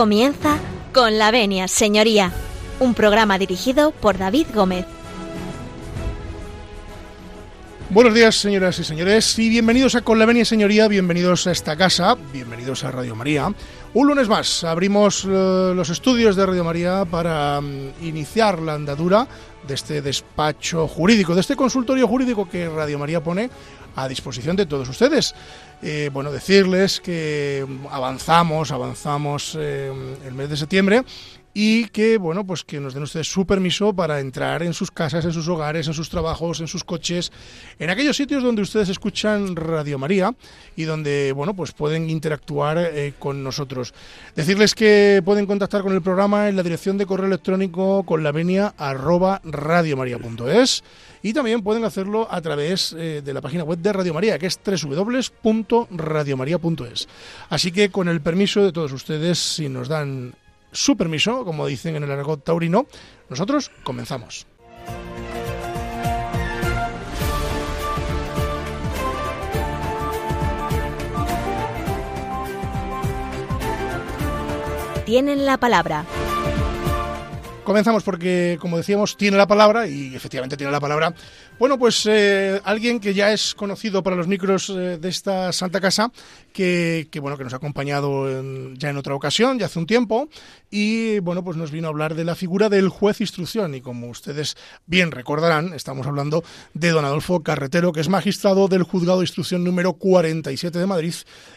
Comienza con la venia, señoría, un programa dirigido por David Gómez. Buenos días, señoras y señores, y bienvenidos a Con la Venia Señoría, bienvenidos a esta casa, bienvenidos a Radio María. Un lunes más abrimos eh, los estudios de Radio María para mm, iniciar la andadura de este despacho jurídico, de este consultorio jurídico que Radio María pone a disposición de todos ustedes. Eh, bueno, decirles que avanzamos, avanzamos eh, el mes de septiembre y que bueno pues que nos den ustedes su permiso para entrar en sus casas, en sus hogares, en sus trabajos, en sus coches, en aquellos sitios donde ustedes escuchan Radio María y donde bueno pues pueden interactuar eh, con nosotros. Decirles que pueden contactar con el programa en la dirección de correo electrónico con la venia y también pueden hacerlo a través eh, de la página web de Radio María, que es www.radiomaria.es. Así que con el permiso de todos ustedes, si nos dan su permiso, como dicen en el argot taurino, nosotros comenzamos. Tienen la palabra. Comenzamos porque, como decíamos, tiene la palabra y efectivamente tiene la palabra. Bueno, pues eh, alguien que ya es conocido para los micros eh, de esta Santa Casa, que, bueno, que nos ha acompañado ya en otra ocasión, ya hace un tiempo, y bueno, pues nos vino a hablar de la figura del juez instrucción. Y como ustedes bien recordarán, estamos hablando de don Adolfo Carretero, que es magistrado del Juzgado de Instrucción número 47 de Madrid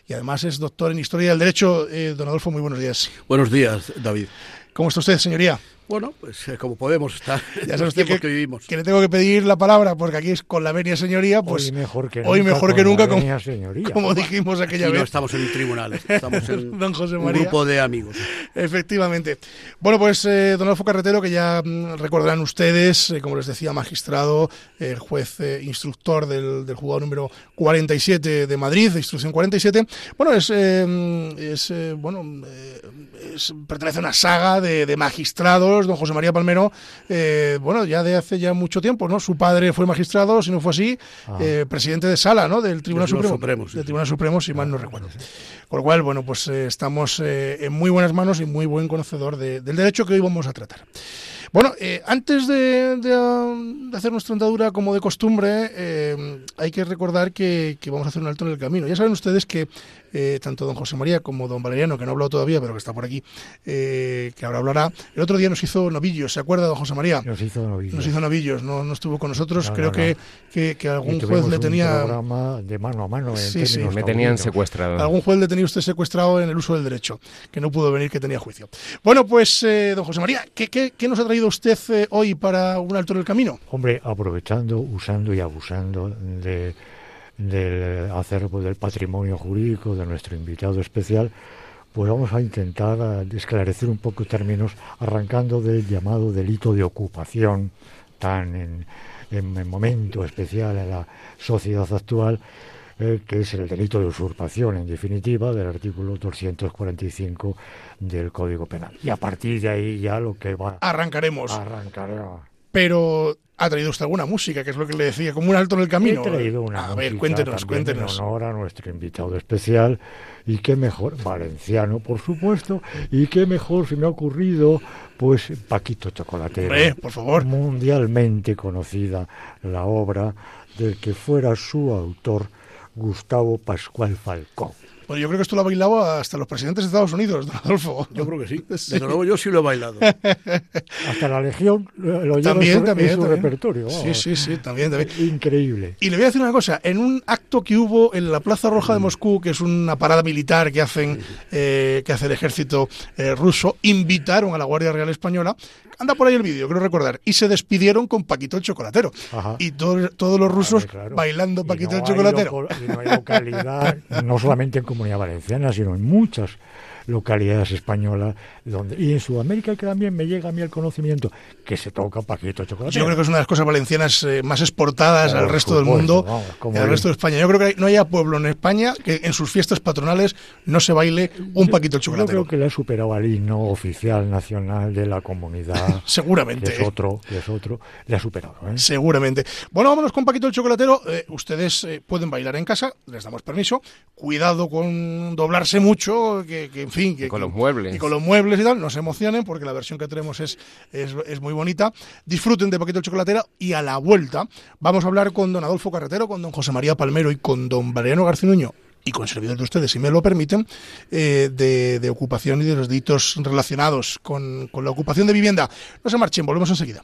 y además es doctor en Historia del Derecho. Eh, don Adolfo, muy buenos días. Buenos días, David. ¿Cómo está usted, señoría? Bueno, pues eh, como podemos estar ya sabes que, que, vivimos. Que le tengo que pedir la palabra porque aquí es con la venia señoría, pues hoy mejor que hoy nunca, mejor que nunca como, señoría. como, dijimos aquella aquí vez. No estamos en un tribunal, estamos en don José un María. grupo de amigos. Efectivamente. Bueno, pues eh, don Alfo Carretero, que ya mm, recordarán ustedes, eh, como les decía, magistrado, el juez eh, instructor del, del juzgado número 47 de Madrid, de instrucción 47. Bueno, es, eh, es eh, bueno, es, pertenece a una saga de, de magistrados, don José María Palmero eh, bueno, ya de hace ya mucho tiempo, ¿no? Su padre fue magistrado, si no fue así, ah. eh, presidente de sala, ¿no? Del Tribunal Supremo. Supremo sí, del Tribunal Supremo, si mal no recuerdo. Con lo cual, bueno, pues eh, estamos en muy buenas manos y muy buen conocedor de, del derecho que hoy vamos a tratar. Bueno, eh, antes de, de, de, hacer nuestra andadura como de costumbre, eh, hay que recordar que, que, vamos a hacer un alto en el camino. Ya saben ustedes que eh, tanto don José María como don Valeriano, que no ha hablado todavía, pero que está por aquí, que ahora hablará, el otro día nos hizo novillos, ¿se acuerda don José María? Nos hizo novillos. Nos hizo novillos, no, no estuvo con nosotros, No, creo no, que, no. que, que algún Y juez le un tenía... programa de mano a mano. en Sí, sí. términos Me tenían secuestrado. Algún juez le tenía usted secuestrado en el uso del derecho, que no pudo venir, que tenía juicio. Bueno, pues, eh, don José María, ¿qué, qué, qué nos ha traído usted eh, hoy para un alto en el camino? Hombre, aprovechando, usando y abusando de, del acervo del patrimonio jurídico de nuestro invitado especial, pues vamos a intentar eh, esclarecer un poco términos, arrancando del llamado delito de ocupación, tan en, en, en momento especial en la sociedad actual, eh, que es el delito de usurpación, en definitiva, del artículo 245 del Código Penal. Y a partir de ahí ya lo que va Arrancaremos. a arrancar pero ha traído usted alguna música, que es lo que le decía, como un alto en el camino. He traído una a ver, cuéntenos, cuéntenos. En honor a nuestro invitado especial, y qué mejor, valenciano, por supuesto, y qué mejor se me ha ocurrido, pues Paquito Chocolatero. Por favor. Mundialmente conocida la obra del que fuera su autor, Gustavo Pascual Falcón. Bueno, yo creo que esto lo ha bailado hasta los presidentes de Estados Unidos, don Adolfo. Yo creo que sí. Sí. Desde luego yo sí lo he bailado. Hasta la Legión lo lleva También, en su, también, en su también. repertorio. Sí, sí, sí, también, también. Increíble. Y le voy a decir una cosa, en un acto que hubo en la Plaza Roja de Moscú, que es una parada militar que hacen eh, que hace el ejército eh, ruso, invitaron a la Guardia Real Española, anda por ahí el vídeo, creo recordar, y se despidieron con Paquito el Chocolatero. Ajá. Y todo- todos los rusos Claro, claro. bailando Y Paquito no el hay Chocolatero. y no hay localidad, no solamente en Comunidad Valenciana, sino en muchas localidades españolas donde y en Sudamérica que también me llega a mí el conocimiento que se toca Paquito Chocolate. Yo creo que es una de las cosas valencianas eh, más exportadas Por al resto del mundo vamos, y al resto de España. Yo creo que hay- no haya pueblo en España que en sus fiestas patronales no se baile un Paquito el Yo Chocolatero. creo que le ha superado al himno oficial nacional de la comunidad. Seguramente. Que es otro, que es otro, le ha superado. ¿eh? Seguramente. Bueno, vámonos con Paquito el Chocolatero. Eh, ustedes pueden bailar en casa, les damos permiso. Cuidado con doblarse mucho, que, fin, que, con los muebles. y con los muebles y tal, no se emocionen porque la versión que tenemos es, es, es muy bonita. Disfruten de Paquito el Chocolatera y a la vuelta vamos a hablar con don Adolfo Carretero, con don José María Palmero y con don Valeriano Garcinuño y con servidores de ustedes, si me lo permiten, eh, de, de ocupación y de los delitos relacionados con, con la ocupación de vivienda. No se marchen, volvemos enseguida.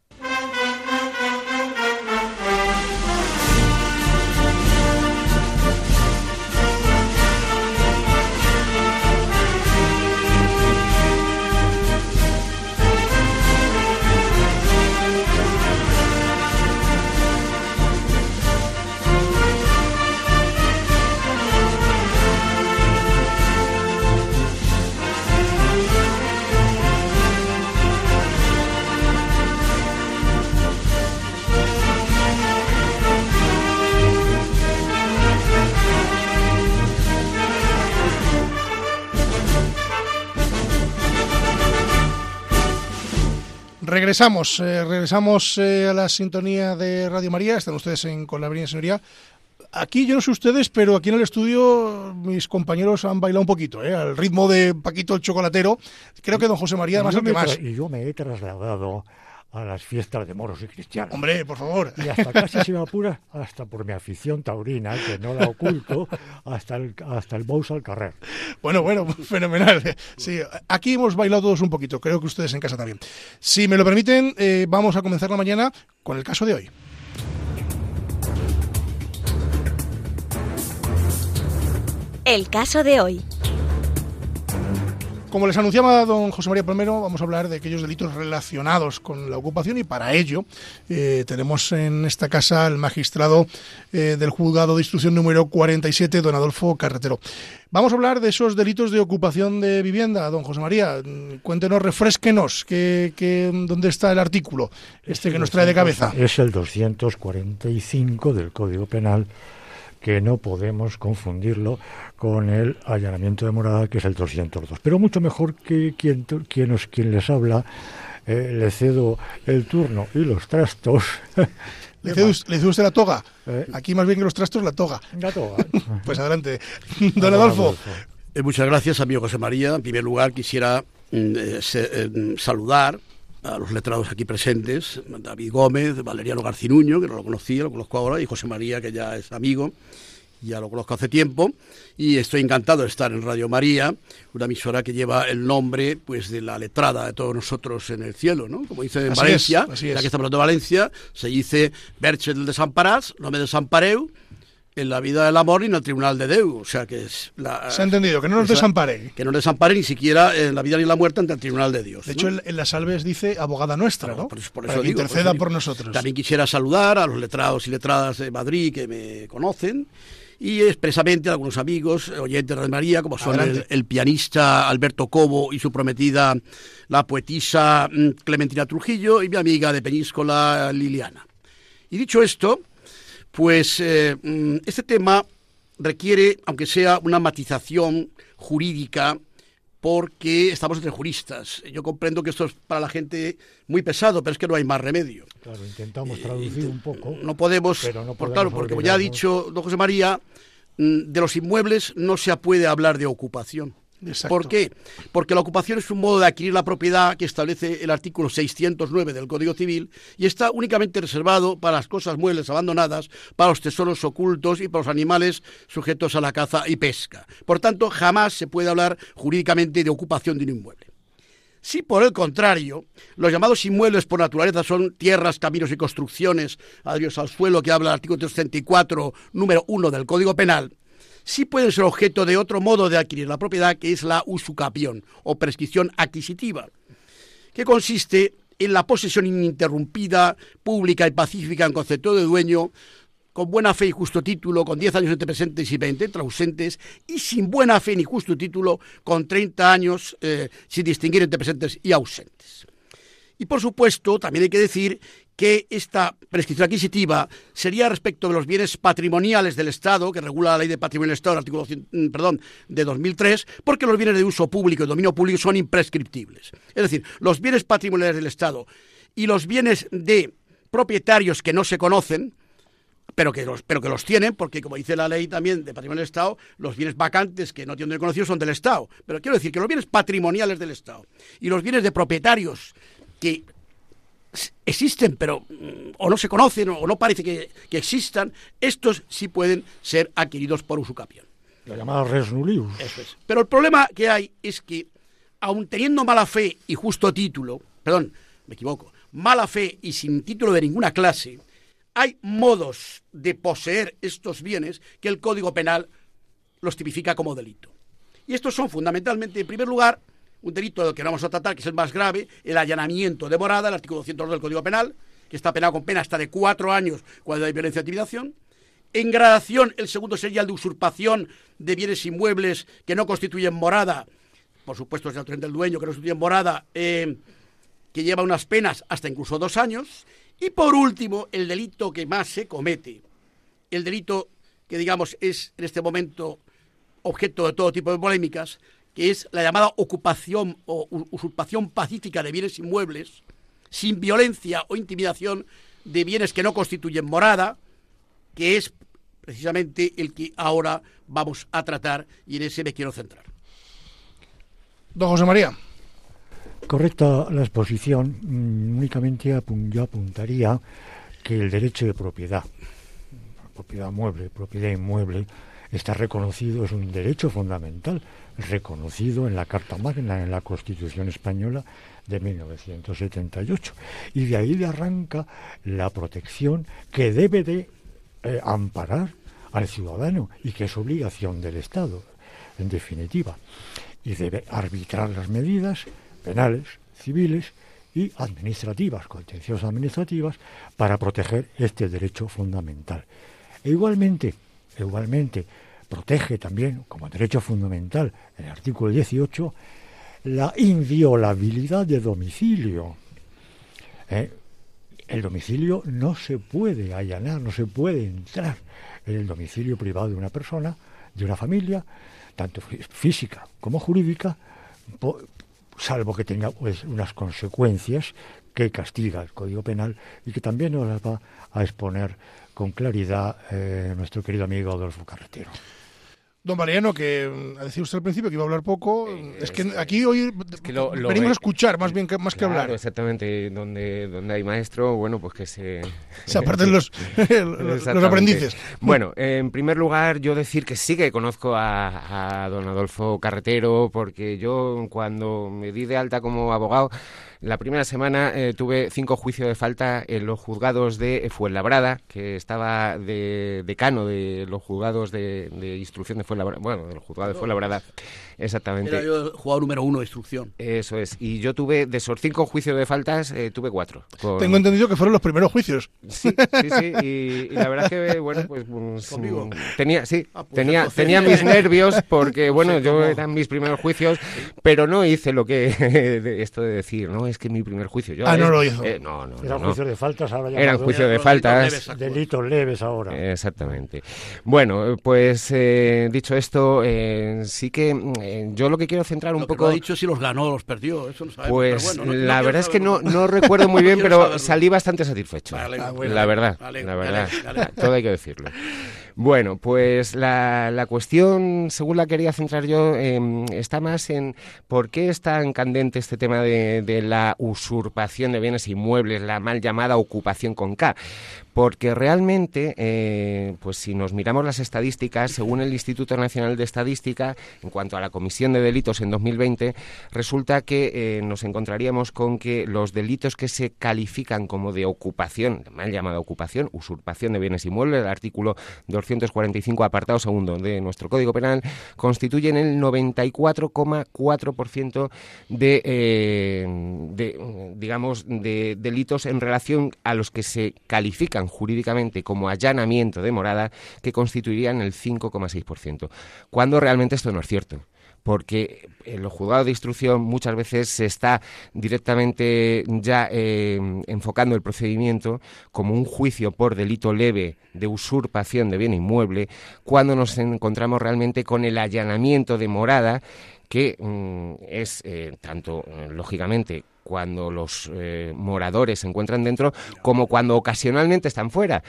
Regresamos, eh, regresamos eh, a la sintonía de Radio María. Están ustedes en con la Avenida Señoría. Aquí, yo no sé ustedes, pero aquí en el estudio mis compañeros han bailado un poquito, ¿eh? al ritmo de Paquito el Chocolatero. Creo que don José María, además, el que más. y yo me he trasladado a las fiestas de moros y cristianos. Hombre, por favor. Y hasta casi se me apura, hasta por mi afición taurina, que no la oculto, hasta el, hasta el Bous al carrer. Bueno, bueno, fenomenal. Sí, aquí hemos bailado todos un poquito, creo que ustedes en casa también. Si me lo permiten, eh, vamos a comenzar la mañana con el caso de hoy. El caso de hoy. Como les anunciaba don José María Palmero, vamos a hablar de aquellos delitos relacionados con la ocupación y para ello eh, tenemos en esta casa al magistrado eh, del juzgado de instrucción número 47, don Adolfo Carretero. Vamos a hablar de esos delitos de ocupación de vivienda, don José María. Mm, Cuéntenos, refresquenos, que, que- ¿dónde está el artículo este que nos trae de cabeza? Es el 245 del Código Penal, que no podemos confundirlo con el allanamiento de morada, que es el 202. Pero mucho mejor que quien, quien, os- quien les habla, eh, le cedo el turno y los trastos. ¿Le cede, us- le cede usted la toga? Eh. Aquí más bien que los trastos, la toga. La toga. Pues adelante. Don Adolfo. Eh, muchas gracias, amigo José María. En primer lugar, quisiera mm, eh, se- eh, saludar a los letrados aquí presentes, David Gómez, Valeriano Garcinuño, que no lo conocía, lo conozco ahora, y José María, que ya es amigo, ya lo conozco hace tiempo, y estoy encantado de estar en Radio María, una emisora que lleva el nombre pues de la letrada de todos nosotros en el cielo, ¿no? Como dice en Así Valencia, es, así ya es. que estamos hablando de Valencia, se dice Verche del desamparás, no me desampareu, en la vida del amor y en el tribunal de Deu, o sea que es la... Se ha entendido, que no nos esa- desampare. Que no desampare ni siquiera en la vida ni en la muerte ante el tribunal de Dios. De ¿no? hecho, en, en las salves dice abogada nuestra, Claro, ¿no? por eso- por Para eso que digo, por interceda eso digo. por nosotros. También quisiera saludar a los letrados y letradas de Madrid que me conocen y expresamente a algunos amigos, oyentes de María, como son el, el pianista Alberto Cobo y su prometida, la poetisa mm, Clementina Trujillo y mi amiga de Peñíscola, Liliana. Y dicho esto, pues eh, mm, este tema requiere, aunque sea una matización jurídica, porque estamos entre juristas. Yo comprendo que esto es para la gente muy pesado, pero es que no hay más remedio. Claro, intentamos traducir un poco. No podemos, Pero no por claro, porque como ya ha dicho don José María, mm, de los inmuebles no se puede hablar de ocupación. ¿Por qué? Porque la ocupación es un modo de adquirir la propiedad que establece el artículo 609 del Código Civil y está únicamente reservado para las cosas muebles abandonadas, para los tesoros ocultos y para los animales sujetos a la caza y pesca. Por tanto, jamás se puede hablar jurídicamente de ocupación de un inmueble. Si por el contrario, los llamados inmuebles por naturaleza son tierras, caminos y construcciones, adiós al suelo que habla el artículo 334, número 1 del Código Penal, sí pueden ser objeto de otro modo de adquirir la propiedad, que es la usucapión o prescripción adquisitiva, que consiste en la posesión ininterrumpida, pública y pacífica en concepto de dueño, con buena fe y justo título, con 10 años entre presentes y 20 entre ausentes, y sin buena fe ni justo título, con 30 años eh, sin distinguir entre presentes y ausentes. Y por supuesto, también hay que decir que esta prescripción adquisitiva sería respecto de los bienes patrimoniales del Estado, que regula la ley de patrimonio del Estado, artículo 100, mm, perdón, de 2003, porque los bienes de uso público y dominio público son imprescriptibles. Es decir, los bienes patrimoniales del Estado y los bienes de propietarios que no se conocen, pero que los, pero que los tienen, porque como dice la ley también de patrimonio del Estado, los bienes vacantes que no tienen reconocidos son del Estado. Pero quiero decir que los bienes patrimoniales del Estado y los bienes de propietarios que existen, pero mm, o no se conocen o no parece que, que existan, estos sí pueden ser adquiridos por usucapión. La llamada res nullius. Eso es. Pero el problema que hay es que, aun teniendo mala fe y justo título, perdón, me equivoco, mala fe y sin título de ninguna clase, hay modos de poseer estos bienes que el Código Penal los tipifica como delito. Y estos son fundamentalmente, en primer lugar, un delito del que no vamos a tratar, que es el más grave, el allanamiento de morada, el artículo 202 del Código Penal, que está penado con pena hasta de cuatro años cuando hay violencia de intimidación. En gradación, el segundo sería el de usurpación de bienes inmuebles que no constituyen morada, por supuesto es el del dueño, que no constituyen morada, eh, que lleva unas penas hasta incluso dos años. Y por último, el delito que más se comete, el delito que digamos es en este momento objeto de todo tipo de polémicas, que es la llamada ocupación o usurpación pacífica de bienes inmuebles, sin violencia o intimidación de bienes que no constituyen morada, que es precisamente el que ahora vamos a tratar y en ese me quiero centrar. Don José María. Correcta la exposición, mm, únicamente yo apuntaría que el derecho de propiedad, propiedad mueble, propiedad inmueble, está reconocido, es un derecho fundamental, reconocido en la Carta Magna, en la Constitución Española de 1978. Y de ahí le arranca la protección que debe de eh, amparar al ciudadano y que es obligación del Estado, en definitiva. Y debe arbitrar las medidas penales, civiles y administrativas, contenciosas administrativas, para proteger este derecho fundamental. E igualmente, igualmente, protege también como derecho fundamental el artículo 18 la inviolabilidad de domicilio. ¿eh? El domicilio no se puede allanar, no se puede entrar en el domicilio privado de una persona, de una familia, tanto fí- física como jurídica, salvo que tenga pues, unas consecuencias que castiga el Código Penal y que también nos las va a exponer con claridad eh, nuestro querido amigo Adolfo Carretero. Don Mariano, que mm, ha decía usted al principio que iba a hablar poco, es que aquí hoy venimos a escuchar más bien que más que hablar. Exactamente, donde, donde hay maestro, bueno, pues que se... Se aparten los, los aprendices. Bueno, en primer lugar, yo decir que sí que conozco a, a don Adolfo Carretero, porque yo cuando me di de alta como abogado, la primera semana eh, tuve cinco juicios de falta en los juzgados de Fuenlabrada, que estaba de decano de los juzgados de, instrucción de Fuenlabrada, bueno, del juzgado de Fuenlabrada, exactamente. Era yo el jugador número uno de instrucción. Eso es. Y yo tuve, de esos cinco juicios de faltas, eh, tuve cuatro. Tengo entendido que fueron los primeros juicios. Sí, sí, sí. Y, la verdad es que, bueno, pues... pues tenía, sí, ah, pues tenía, tenía mis nervios porque, bueno, yo eran mis primeros juicios, pero no hice lo que... esto de decir, ¿no? es que mi primer juicio. Yo, ah, no lo hizo. Eh, no, no, Eran juicios de faltas, ahora ya. Eran juicios de faltas. Delitos leves ahora. Exactamente. Bueno, pues eh, dicho esto, eh, sí que yo lo que quiero centrar un poco. ha dicho si los ganó o los perdió, eso no sabemos. Pues la verdad es que no, no recuerdo muy bien, pero salí bastante satisfecho. la verdad, la verdad. Todo hay que decirlo. Bueno, pues la, la, cuestión, según la quería centrar yo, em, está más en por qué es tan candente este tema de, de la usurpación de bienes inmuebles, la mal llamada ocupación con K porque realmente, eh, pues si nos miramos las estadísticas, según el Instituto Nacional de Estadística, en cuanto a la comisión de delitos en 2020, resulta que eh, nos encontraríamos con que los delitos que se califican como de ocupación, mal llamada ocupación, usurpación de bienes inmuebles, el artículo 245 apartado segundo de nuestro Código Penal, constituyen el 94,4% de, eh, de, digamos, de delitos en relación a los que se califican jurídicamente como allanamiento de morada, que constituirían el 5,6%, cuando realmente esto no es cierto porque en los juzgados de instrucción muchas veces se está directamente ya eh, enfocando el procedimiento como un juicio por delito leve de usurpación de bien inmueble, cuando nos encontramos realmente con el allanamiento de morada, que mm, es eh, tanto, eh, lógicamente, cuando los eh, moradores se encuentran dentro como cuando ocasionalmente están fuera.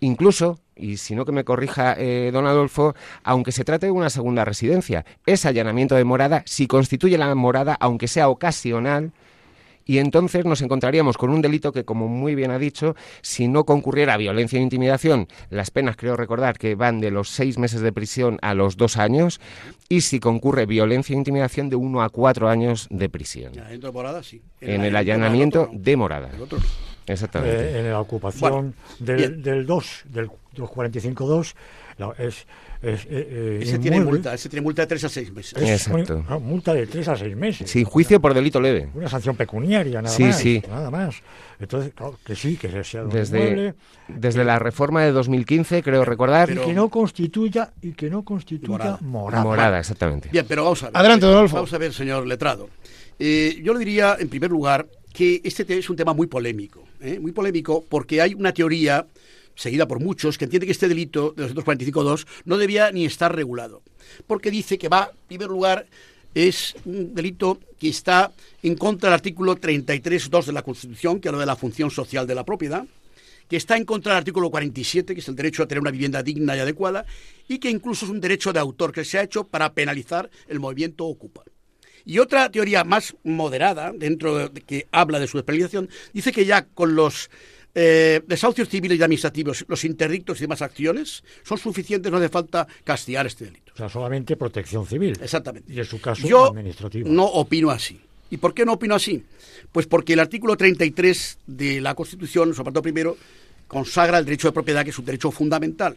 Incluso, y si no que me corrija eh, don Adolfo, aunque se trate de una segunda residencia, ese allanamiento de morada, si constituye la morada, aunque sea ocasional, y entonces nos encontraríamos con un delito que, como muy bien ha dicho, si no concurriera violencia e intimidación, las penas creo recordar que van de los seis meses de prisión a los dos años, y si concurre violencia e intimidación de uno a cuatro años de prisión. En, el allanamiento de morada. Exactamente. Eh, en la ocupación del, del 2, del 245.2, es eh, eh, ese, tiene multa, ese tiene multa de 3 a 6 meses. Exacto. Una, multa de 3 a 6 meses. Sí, juicio por delito leve. Una sanción pecuniaria, nada sí, más. Sí. Nada más. Entonces, claro, que sí, que sea desde, desde la reforma de 2015, creo recordar. y que no constituya, y que no constituya morada. Morada, exactamente. Bien, pero vamos a ver. Adelante, Adolfo. Vamos a ver, señor letrado. Eh, yo le didiría, en primer lugar, que este es un tema muy polémico. ¿eh? Muy polémico porque hay una teoría seguida por muchos, que entiende que este delito de 245.2 no debía ni estar regulado, porque dice que va, en primer lugar, es un delito que está en contra del artículo 33.2 de la Constitución, que habla de la función social de la propiedad, que está en contra del artículo 47, que es el derecho a tener una vivienda digna y adecuada, y que incluso es un derecho de autor que se ha hecho para penalizar el movimiento Ocupa. Y otra teoría más moderada, dentro de que habla de su penalización, dice que ya con los eh, desahucios civiles y administrativos, los interdictos y demás acciones son suficientes, no hace falta castigar este delito. O sea, solamente protección civil. Exactamente. Y en su caso, Yo administrativo. no opino así. ¿Y por qué no opino así? Pues porque el artículo 33 de la Constitución, su apartado primero, consagra el derecho de propiedad, que es un derecho fundamental.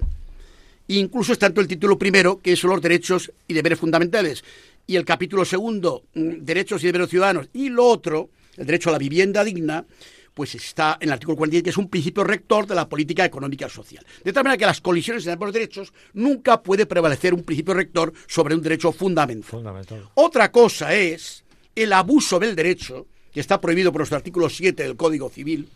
E incluso es tanto el título primero, que son los derechos y deberes fundamentales, y el capítulo segundo, mm, derechos y deberes ciudadanos, y lo otro, el derecho a la vivienda digna, pues está en el artículo 47, que es un principio rector de la política económica y social. De tal manera que las colisiones en ambos derechos nunca puede prevalecer un principio rector sobre un derecho fundamental. Otra cosa es el abuso del derecho, que está prohibido por nuestro artículo 7 del Código Civil,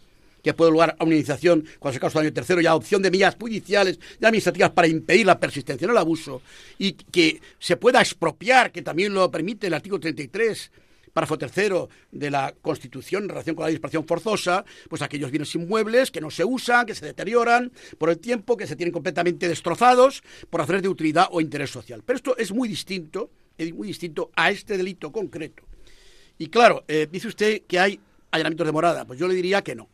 que puede lugar a una iniciación cuando se causa daño tercero y adopción de medidas judiciales y administrativas para impedir la persistencia en el abuso y que se pueda expropiar, que también lo permite el artículo 33 párrafo tercero de la Constitución en relación con la dispersión forzosa, pues aquellos bienes inmuebles que no se usan, que se deterioran por el tiempo, que se tienen completamente destrozados por razones de utilidad o interés social. Pero esto es muy distinto, es muy distinto a este delito concreto. Y claro, eh, dice usted que hay allanamientos de morada. Pues yo le diría que no.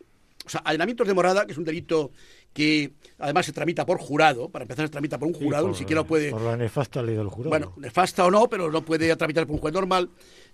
O sea, allanamientos de morada, que es un delito que además se tramita por jurado, para empezar se tramita por un jurado, ni siquiera puede... Por la nefasta ley del jurado. Bueno, nefasta o no, pero no puede tramitar por un juez normal.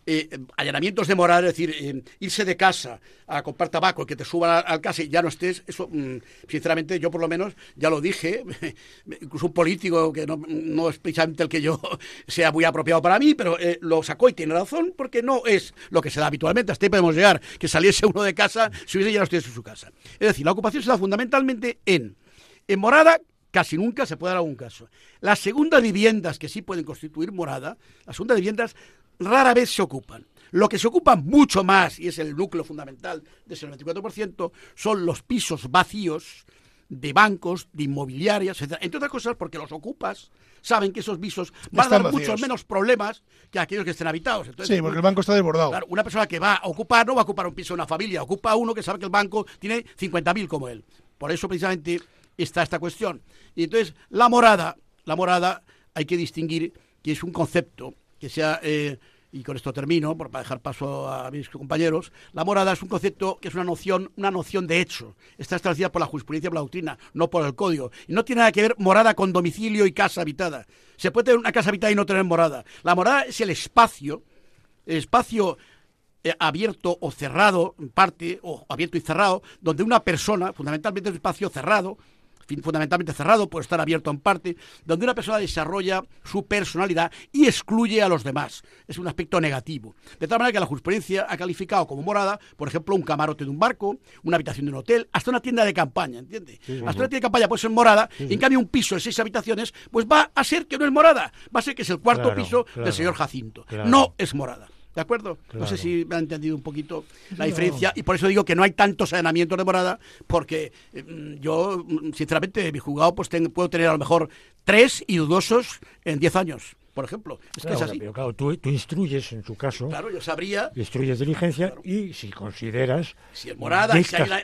Eh, allanamientos de moral, es decir, eh, irse de casa a comprar tabaco, que te suban al, casa y ya no estés, eso, mm, sinceramente, yo por lo menos ya lo dije, incluso un político que no, no, es precisamente el que yo sea muy apropiado para mí, pero eh, lo sacó y tiene razón, porque no es lo que se da habitualmente. Hasta ahí podemos llegar, que saliese uno de casa si hubiese ya no estuviese en su casa. Es decir, la ocupación se da fundamentalmente en, en morada, casi nunca se puede dar algún caso. Las segundas viviendas que sí pueden constituir morada, las segundas viviendas rara vez se ocupan. Lo que se ocupa mucho más, y es el núcleo fundamental de ese 94%, son los pisos vacíos de bancos, de inmobiliarias, etc. Entre otras cosas porque los ocupas saben que esos pisos van a dar muchos menos problemas que aquellos que estén habitados. sí, porque el banco está desbordado. Claro, una persona que va a ocupar no va a ocupar un piso de una familia, ocupa uno que sabe que el banco tiene 50.000 como él. Por eso precisamente está esta cuestión. Y entonces la morada, la morada hay que distinguir que es un concepto que sea, eh, y con esto termino, para dejar paso a mis compañeros, la morada es un concepto que es una noción, una noción de hecho. Está establecida por la jurisprudencia, por la doctrina, no por el código. Y no tiene nada que ver morada con domicilio y casa habitada. Se puede tener una casa habitada y no tener morada. La morada es el espacio, el espacio eh, abierto o cerrado, en parte, o abierto y cerrado, donde una persona, fundamentalmente es un espacio cerrado, fundamentalmente cerrado, puede estar abierto en parte, donde una persona desarrolla su personalidad y excluye a los demás. Es un aspecto negativo. De tal manera que la jurisprudencia ha calificado como morada, por ejemplo, un camarote de un barco, una habitación de un hotel, hasta una tienda de campaña, ¿entiende? hasta una tienda de campaña puede ser morada, y en cambio un piso de seis habitaciones, pues va a ser que no es morada, va a ser que es el cuarto piso del señor Jacinto. No es morada. ¿De acuerdo? No sé si me han entendido un poquito la diferencia y por eso digo que no hay tantos saneamientos de morada porque mm, yo, mm, sinceramente, mi juzgado pues puedo tener a lo mejor tres y dudosos en diez años por ejemplo. Es que es así. Pero claro, tú, instruyes en su caso. Claro, yo sabría. Instruyes diligencia y si consideras. Si es morada, si hay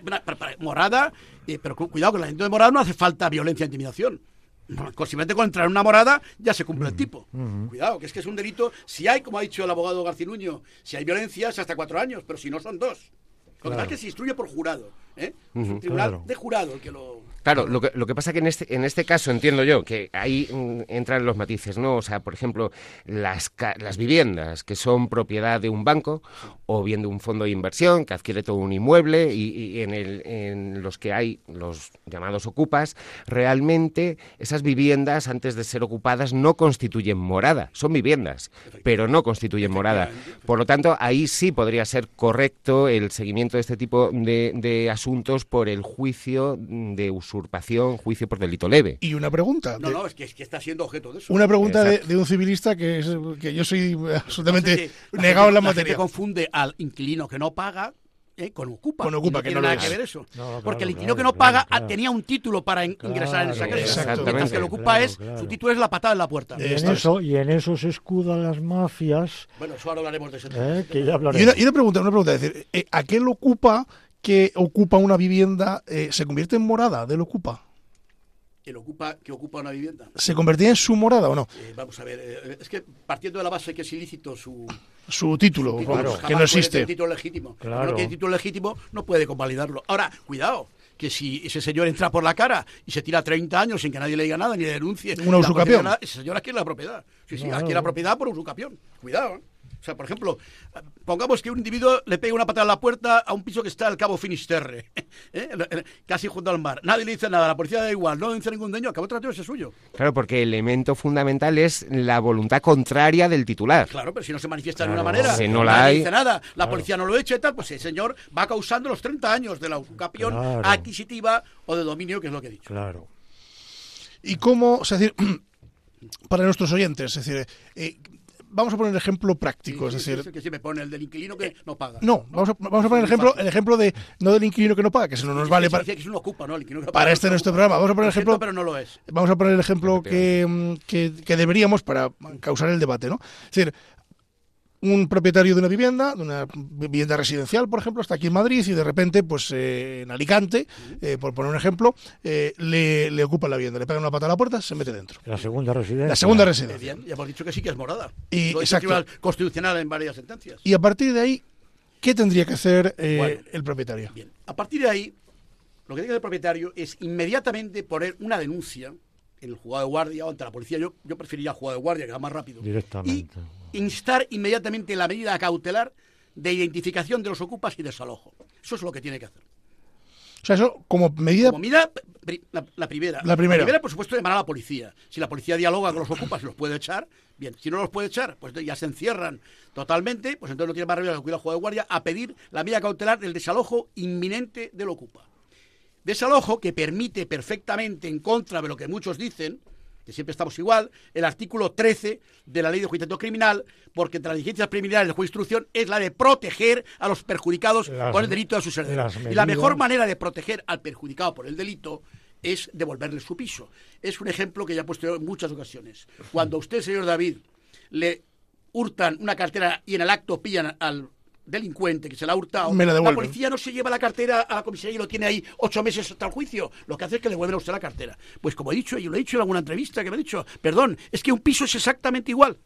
morada, eh, pero cuidado, con la gente de morada no hace falta violencia e intimidación. Simplemente con entrar en una morada ya se cumple el tipo. Cuidado, que es que es un delito. Si hay, como ha dicho el abogado Garcinuño, si hay violencia es hasta cuatro años, pero si no son dos. Lo que que se instruye por jurado. ¿eh? un tribunal de jurado el que lo Claro, lo que, lo que pasa que en este, en este caso entiendo yo que ahí mm, entran los matices, ¿no? O sea, por ejemplo, las, las viviendas que son propiedad de un banco o bien de un fondo de inversión que adquiere todo un inmueble y, en, el, en los que hay los llamados ocupas, realmente esas viviendas antes de ser ocupadas no constituyen morada, son viviendas, pero no constituyen morada. Por lo tanto, ahí sí podría ser correcto el seguimiento de este tipo de, de asuntos por el juicio de uso usurpación, juicio por delito leve. Y una pregunta. No, no, es que, está siendo objeto de eso. Una pregunta de, un civilista que, es, que yo soy absolutamente negado en la, materia. confunde al inquilino que no paga ¿eh? con Ocupa. Con Ocupa, no que tiene nada que ver eso. Porque el inquilino que no paga tenía un título para ingresar en esa casa. Mientras que el Ocupa es, su título es la patada en la puerta. Y en, eso, y en eso se escudan las mafias. Bueno, eso ahora hablaremos de eso. ¿Eh? Que ya y, una, y, una, pregunta, una pregunta, es decir, eh, ¿aquel Ocupa que ocupa una vivienda se convierte en morada del Ocupa? el ocupa, que ocupa una vivienda. ¿Se convertía en su morada o no? Eh, vamos a ver, eh, es que partiendo de la base que es ilícito su... Su título, que no existe. título legítimo. Claro. No tiene título legítimo, no puede convalidarlo. Ahora, cuidado, que si ese señor entra por la cara y se tira 30 años sin que nadie le diga nada ni le denuncie... Una usucapión. Ese señor adquiere la propiedad. Sí, sí, adquiere la propiedad por usucapión. Cuidado, ¿eh? O sea, por ejemplo, pongamos que un individuo le pega una patada a la puerta a un piso que está al cabo Finisterre, ¿eh? casi junto al mar. Nadie le dice nada, la policía da igual, no le dice ningún daño, acabó tratando ese suyo. Claro, porque el elemento fundamental es la voluntad contraria del titular. Claro, pero si no se manifiesta de una manera, si no la dice nada, la policía no lo echa y tal, pues el señor va causando los 30 años de la usucapión adquisitiva o de dominio, que es lo que he dicho. Claro. ¿Y cómo, es decir, para nuestros oyentes, es decir, eh, vamos a poner el ejemplo práctico, es decir... que se me pone el del inquilino que no paga. No, vamos a, vamos a poner el ejemplo, el ejemplo de, no del inquilino que no paga, que eso no nos vale para... Que es ¿no? para este nuestro programa. Vamos a poner el ejemplo... pero no lo es. Vamos a poner el ejemplo que, que, que deberíamos para causar el debate, ¿no? Es decir, un propietario de una vivienda, de una vivienda residencial, por ejemplo, está aquí en Madrid y de repente, pues eh, en Alicante, eh, por poner un ejemplo, eh, le, le ocupan la vivienda, le pegan una pata a la puerta, se mete dentro. La segunda residencia. La segunda residencia. Bien, ya hemos dicho que sí que es morada. Y- Lo exacto. Tribunal Constitucional en varias sentencias. Y a partir de ahí, ¿qué tendría que hacer eh, Bueno. el propietario? Bien, a partir de ahí, lo que tiene que hacer el propietario es inmediatamente poner una denuncia en el juzgado de guardia o ante la policía. Yo, yo preferiría el juzgado de guardia, que va más rápido. Directamente. Y instar inmediatamente la medida cautelar de identificación de los ocupas y desalojo. Eso es lo que tiene que hacer. O sea, eso como medida... Como medida, la primera. La primera. por supuesto, llamar a la policía. Si la policía dialoga con los ocupas y los puede echar, bien. Si no los puede echar, pues ya se encierran totalmente, pues entonces no tiene más remedio que acudir al juego de guardia a pedir la medida cautelar del desalojo inminente del ocupa. Desalojo que permite perfectamente, en contra de lo que muchos dicen, que siempre estamos igual, el artículo 13 de la ley de juicio criminal, porque entre las diligencias preliminares del juez de instrucción es la de proteger a los perjudicados Las- por el delito de sus herederos. Y la mejor manera de proteger al perjudicado por el delito es devolverle su piso. Es un ejemplo que ya he puesto en muchas ocasiones. Cuando a usted, señor David, le hurtan una cartera y en el acto pillan al delincuente que se la ha hurtado, Me la la policía no se lleva la cartera a la comisaría y lo tiene ahí ocho meses hasta el juicio. Lo que hace es que le devuelven a usted la cartera. Pues como he dicho, y lo he dicho en alguna entrevista que me ha dicho, perdón, es que un piso es exactamente igual.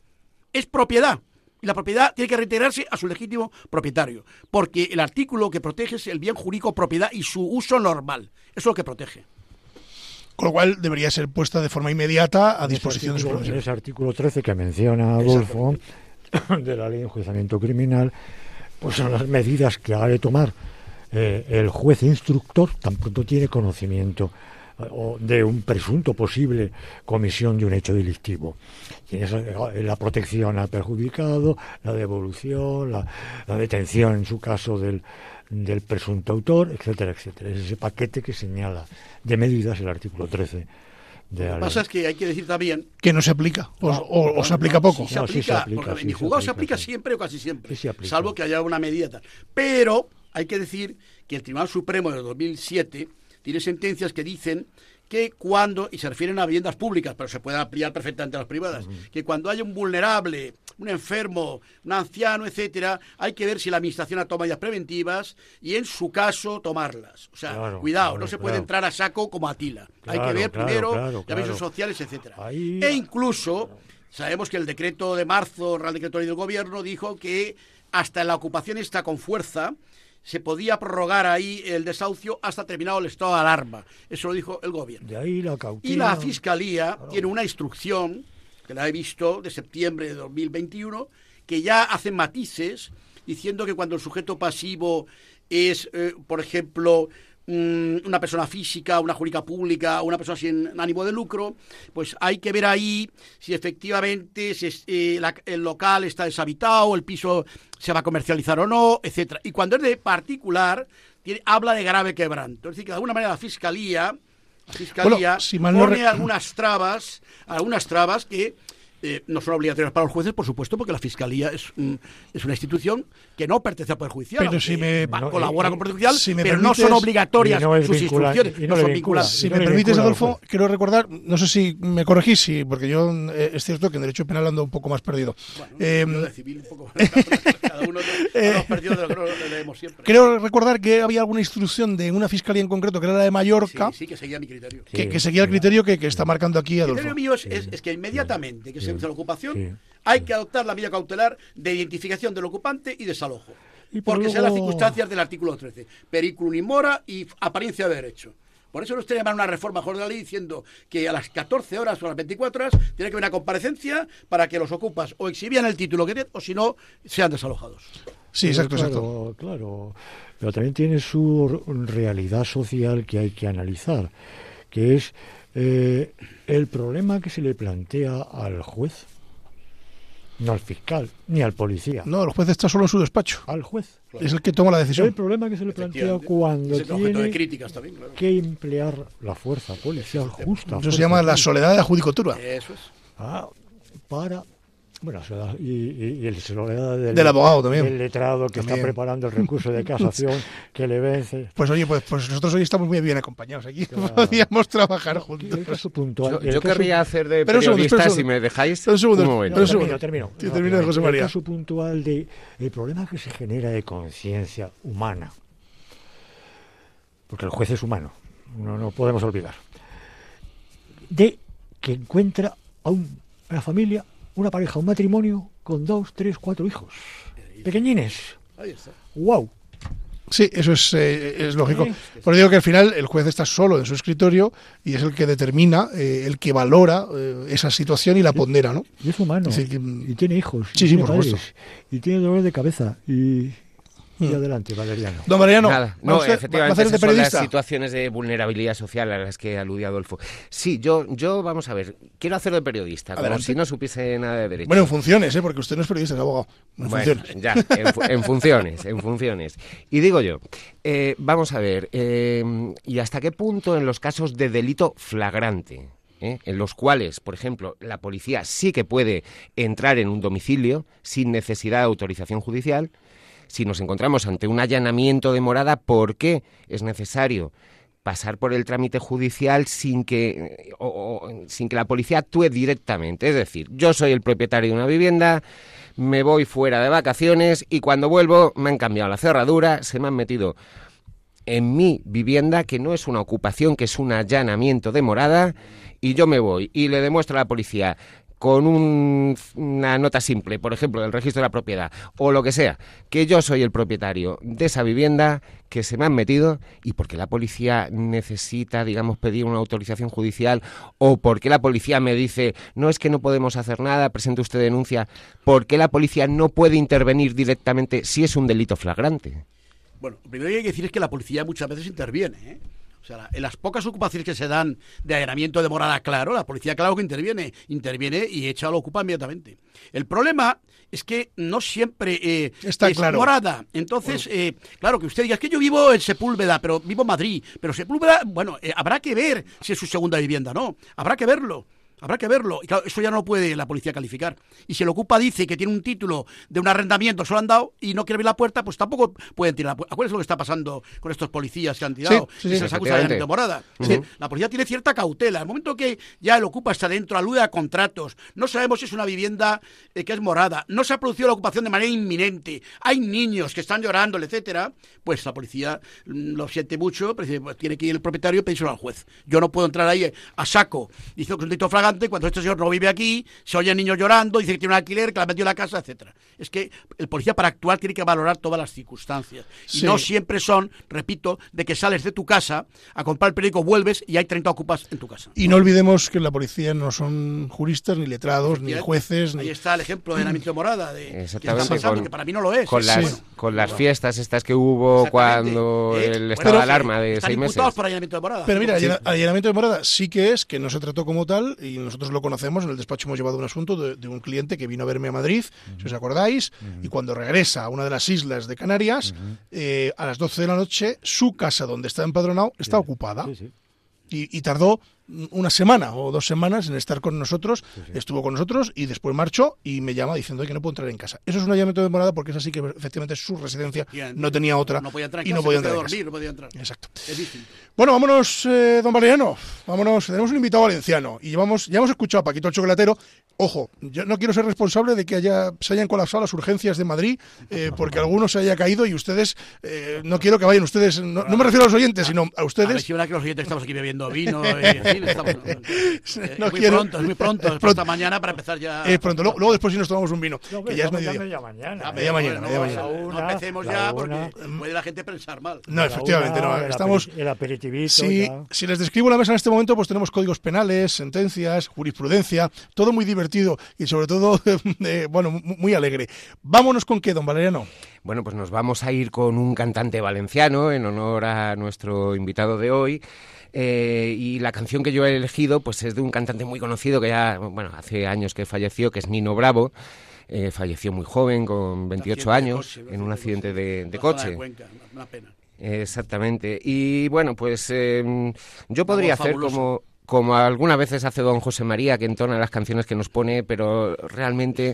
Es propiedad. Y la propiedad tiene que reintegrarse a su legítimo propietario. Porque el artículo que protege es el bien jurídico propiedad y su uso normal. Eso es lo que protege. Con lo cual debería ser puesta de forma inmediata a disposición de su artículo- En ese artículo 13 que menciona Adolfo de la ley de enjuiciamiento criminal, pues son las medidas que ha de tomar eh, el juez instructor, tan pronto tiene conocimiento eh, de un presunto posible comisión de un hecho delictivo. Eso, eh, la protección al perjudicado, la devolución, la, la detención en su caso del, del presunto autor, etcétera, etcétera. Es ese paquete que señala de medidas el artículo 13 de Lo que pasa es que hay que decir también Que no se aplica, o, o- o se aplica poco. Sí se No, sí se aplica, aplica, porque sí en mi se juzgado se aplica, aplica sí. siempre o casi siempre, Sí se aplica. salvo que haya una medida tal. Pero hay que decir que el Tribunal Supremo de 2007 tiene sentencias que dicen que cuando, y se refieren a viviendas públicas, pero se puede ampliar perfectamente a las privadas, que cuando haya un vulnerable, un enfermo, un anciano, etcétera, hay que ver si la administración ha tomado medidas preventivas y en su caso tomarlas. O sea, Claro, cuidado, claro, no se puede claro. entrar a saco como Atila. hay que ver primero avisos sociales, etcétera. Ahí- E incluso sabemos que el decreto de marzo, Real Decreto del Gobierno, dijo que hasta la ocupación está con fuerza se podía prorrogar ahí el desahucio hasta terminado el estado de alarma. Eso lo dijo el gobierno. De ahí la cautela. Y la Fiscalía tiene una instrucción, que la he visto, de septiembre de 2021, que ya hace matices diciendo que cuando el sujeto pasivo es, eh, por ejemplo, una persona física, una jurídica pública, una persona sin ánimo de lucro, pues hay que ver ahí si efectivamente si es- eh, la- el local está deshabitado, el piso se va a comercializar o no, etcétera. Y cuando es de particular, tiene- habla de grave quebranto. Es decir, que de alguna manera la Fiscalía la Fiscalía Bueno, si no pone re- algunas trabas, algunas trabas que eh, no son obligatorias para los jueces, por supuesto, porque la Fiscalía es, mm, es una institución que no pertenece al Poder Judicial. Pero si me- va- no, colabora y- con el Poder Judicial, si me pero no son permites- obligatorias no sus vincula- instrucciones, no no son vincula- vinculadas. Si me permites, Adolfo, quiero recordar, no sé si me corregís, sí, porque yo eh, es cierto que en derecho penal ando un poco más perdido. Bueno, Eh, yo de civil un poco. cada uno de los perdidos de lo que no leemos siempre. creo recordar que había alguna instrucción de una fiscalía en concreto, que era la de Mallorca, Sí, sí, que seguía mi criterio. que, Sí, que seguía el sí. criterio que, que está marcando aquí El Adolfo. criterio mío es, es- es que inmediatamente que inicia la ocupación Sí. hay que adoptar la medida cautelar de identificación del ocupante y desalojo. Y porque sean las luego- circunstancias del artículo 13. Periculum in mora y apariencia de derecho. Por eso no usted llama una reforma mejor de la ley diciendo que a las 14 horas o a las 24 horas tiene que haber una comparecencia para que los ocupas o exhibían el título que tienen o si no sean desalojados. Sí, exacto, exacto. claro, pero también tiene su realidad social que hay que analizar, que es eh, el problema que se le plantea al juez, no al fiscal, ni al policía, No, el juez está solo en su despacho. al juez. Es el que toma la El decisión. problema que se le plantea cuando objeto de tiene críticas también, claro. que emplear la fuerza policial justa. Eso se llama la soledad de la judicatura. Eso es. ah, para Bueno, se da- y, y, y el- se lo da del, Del abogado también. del letrado que También. está preparando el recurso de casación que le vence. Pues oye, pues, pues nosotros hoy estamos muy bien acompañados aquí. Claro. Podríamos trabajar El juntos. caso puntual. Yo, el yo caso- querría hacer de Espera un segundo, periodista, si me dejáis. Un segundo, momento. un segundo. termino, termino. Sí, José María. El caso puntual de el problema que se genera de conciencia humana. Porque el juez es humano, no, no podemos olvidar. De que encuentra a un- a una familia, una pareja, un matrimonio con dos, tres, cuatro hijos. Pequeñines. Ahí está. ¡Wow! Sí, eso es, eh, es lógico. Sí. Por eso digo que al final el juez está solo en su escritorio y es el que determina, eh, el que valora eh, esa situación y la pondera, ¿no? Y es humano. Es decir, que- y tiene hijos. y Sí, sí, tiene por supuesto. padres, Y tiene dolor de cabeza. Y, y Mm. adelante, Valeriano. Don Mariano, Nada, ¿va no, usted- va a efectivamente, hacer de esas son las situaciones de vulnerabilidad social a las que aludía Adolfo. Sí, yo, yo, vamos a ver, quiero hacer de periodista, como Adelante. si no supiese nada de derecho. Bueno, en funciones, ¿eh? porque usted no es periodista, es abogado. En Bueno, funciones. ya, en funciones, en funciones. Y digo yo, eh, vamos a ver, eh, ¿y hasta qué punto en los casos de delito flagrante, eh, en los cuales, por ejemplo, la policía sí que puede entrar en un domicilio sin necesidad de autorización judicial, si nos encontramos ante un allanamiento de morada, ¿por qué es necesario pasar por el trámite judicial sin que, o- o- sin que la policía actúe directamente? Es decir, yo soy el propietario de una vivienda, me voy fuera de vacaciones y cuando vuelvo me han cambiado la cerradura, se me han metido en mi vivienda, que no es una ocupación, que es un allanamiento de morada, y yo me voy y le demuestro a la policía con un- una nota simple, por ejemplo, del registro de la propiedad, o lo que sea, que yo soy el propietario de esa vivienda, que se me han metido, y porque la policía necesita, digamos, pedir una autorización judicial, o porque la policía me dice, no es que no podemos hacer nada, presente usted denuncia, ¿por qué la policía no puede intervenir directamente si es un delito flagrante? Bueno, lo primero que hay que decir es que la policía muchas veces interviene. ¿eh? O sea, en las pocas ocupaciones que se dan de allanamiento de morada, claro, la policía, claro que interviene. Interviene y echa al ocupa inmediatamente. El problema es que no siempre eh, Está es claro. morada. Entonces, eh, claro, que usted diga, es que yo vivo en Sepúlveda, pero vivo en Madrid. Pero Sepúlveda, bueno, eh, habrá que ver si es su segunda vivienda, ¿no? Habrá que verlo. Habrá que verlo. Y claro, eso ya no lo puede la policía calificar. Y si el ocupa dice que tiene un título de un arrendamiento, se lo han dado y no quiere abrir la puerta, pues tampoco pueden tirar la puerta. Acuérdense lo que está pasando con estos policías que han tirado sí, se les acusa de morada. La policía tiene cierta cautela. El momento que ya el ocupa está dentro, alude a contratos, no sabemos si es una vivienda eh, que es morada, no se ha producido la ocupación de manera inminente, hay niños que están llorando, etcétera, pues la policía mm, lo siente mucho, pero dice, pues, tiene que ir el propietario y pedírselo al juez. Yo no puedo entrar ahí a saco, dice que es un delito flagrante cuando este señor no vive aquí, se oyen niños llorando, dice que tiene un alquiler, que la metió en la casa, etcétera. Es que el policía para actuar tiene que valorar todas las circunstancias. Y no siempre son, repito, de que sales de tu casa a comprar el periódico, vuelves y hay 30 ocupas en tu casa. Y no olvidemos que en la policía no son juristas, ni letrados, ni jueces, ni... Ahí está el ejemplo de allanamiento de morada, de que está Exactamente, pasando, con- que para mí no lo es. Con Sí. las, Sí. con las fiestas estas que hubo Exactamente. cuando ¿Eh? el Bueno, estado de alarma de seis meses. imputados por allanamiento de morada. Pero mira, Sí. allanamiento de morada sí que es, que no se trató como tal, y nosotros lo conocemos, en el despacho hemos llevado un asunto de, de un cliente que vino a verme a Madrid, si os acordáis, y cuando regresa a una de las islas de Canarias, eh, a las 12 de la noche, su casa donde está empadronado está ocupada. Sí, sí. Y, y tardó una semana o dos semanas en estar con nosotros, estuvo con nosotros y después marchó y me llama diciendo que no puedo entrar en casa. Eso es un allanamiento de morada porque es así que efectivamente es su residencia, no tenía otra No podía entrar en y casa, no podía no podía entrar en dormir, casa. no podía entrar. Exacto. Bueno, vámonos, eh, don Valeriano. Vámonos. Tenemos un invitado valenciano y llevamos, ya hemos escuchado a Paquito el Chocolatero. Ojo, yo no quiero ser responsable de que haya, se hayan colapsado las urgencias de Madrid eh, porque alguno se haya caído y ustedes, eh, no quiero que vayan ustedes, no, no me refiero a los oyentes, sino a A ver ustedes. si verá que los oyentes estamos aquí bebiendo vino. y, estamos- eh, No es muy quiero- pronto, es muy pronto. Es Pronto. esta mañana para empezar ya. Eh, pronto, luego, luego después si nos tomamos un vino, No, que ya es mediodía. media mañana. Ya, ¿eh? media mañana, bueno, media mañana. La no empecemos ya una. porque puede la gente pensar mal. No, La efectivamente, una, no. Estamos, El aperitivito. Si, ya. si les describo la mesa en este momento, pues tenemos códigos penales, sentencias, jurisprudencia, todo muy divertido y sobre todo, eh, bueno, mu- muy alegre. Vámonos con qué, don Valeriano. Bueno, pues nos vamos a ir con un cantante valenciano en honor a nuestro invitado de hoy. Eh, y la canción que yo he elegido pues es de un cantante muy conocido que ya, bueno, hace años que falleció, que es Nino Bravo. Eh, falleció muy joven, con 28 Accidente de años, coche, en un accidente de, coche. Cuenca, una- pena. Exactamente. Y bueno, pues eh, yo podría hacer como como algunas veces hace don José María, que entona las canciones que nos pone, pero realmente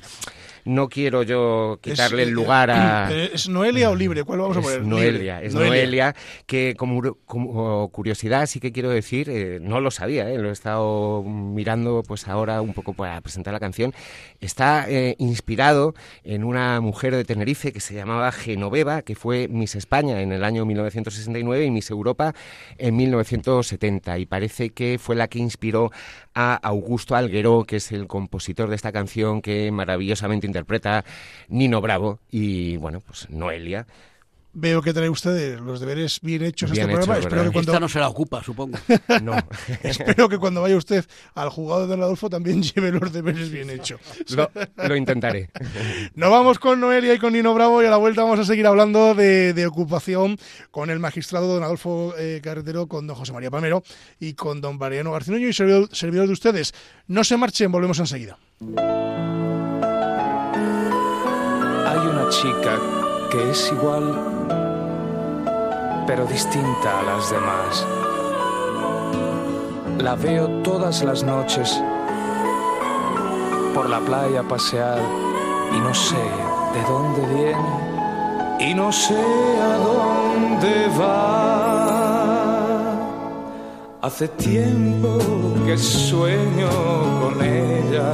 no quiero yo quitarle Es, el eh, lugar a... eh, ¿Es Noelia o Libre? ¿Cuál vamos a Es poner? Noelia, Libre. es Noelia, que como, como curiosidad sí que quiero decir, eh, no lo sabía, eh, lo he estado mirando pues ahora un poco para presentar la canción, está eh, inspirado en una mujer de Tenerife que se llamaba Genoveva, que fue Miss España en el año 1969 y Miss Europa en 1970 y parece que fue la que inspiró a Augusto Algueró, que es el compositor de esta canción que maravillosamente interpreta Nino Bravo y bueno, pues Noelia. Veo que trae usted los deberes bien hechos a Bien este programa. hechos, Espero que, cuando, Esta no se la ocupa, supongo. No. espero que cuando vaya usted al jugado de Don Adolfo también lleve los deberes bien hechos. Lo, lo intentaré. Nos vamos con Noelia y con Nino Bravo y a la vuelta vamos a seguir hablando de, de ocupación con el magistrado don Adolfo eh, Carretero, con don José María Palmero y con don Mariano Garcinuño y servidor, servidor de ustedes. No se marchen, volvemos enseguida. Hay una chica que es igual, pero distinta a las demás. La veo todas las noches por la playa pasear y no sé de dónde viene y no sé a dónde va. Hace tiempo que sueño con ella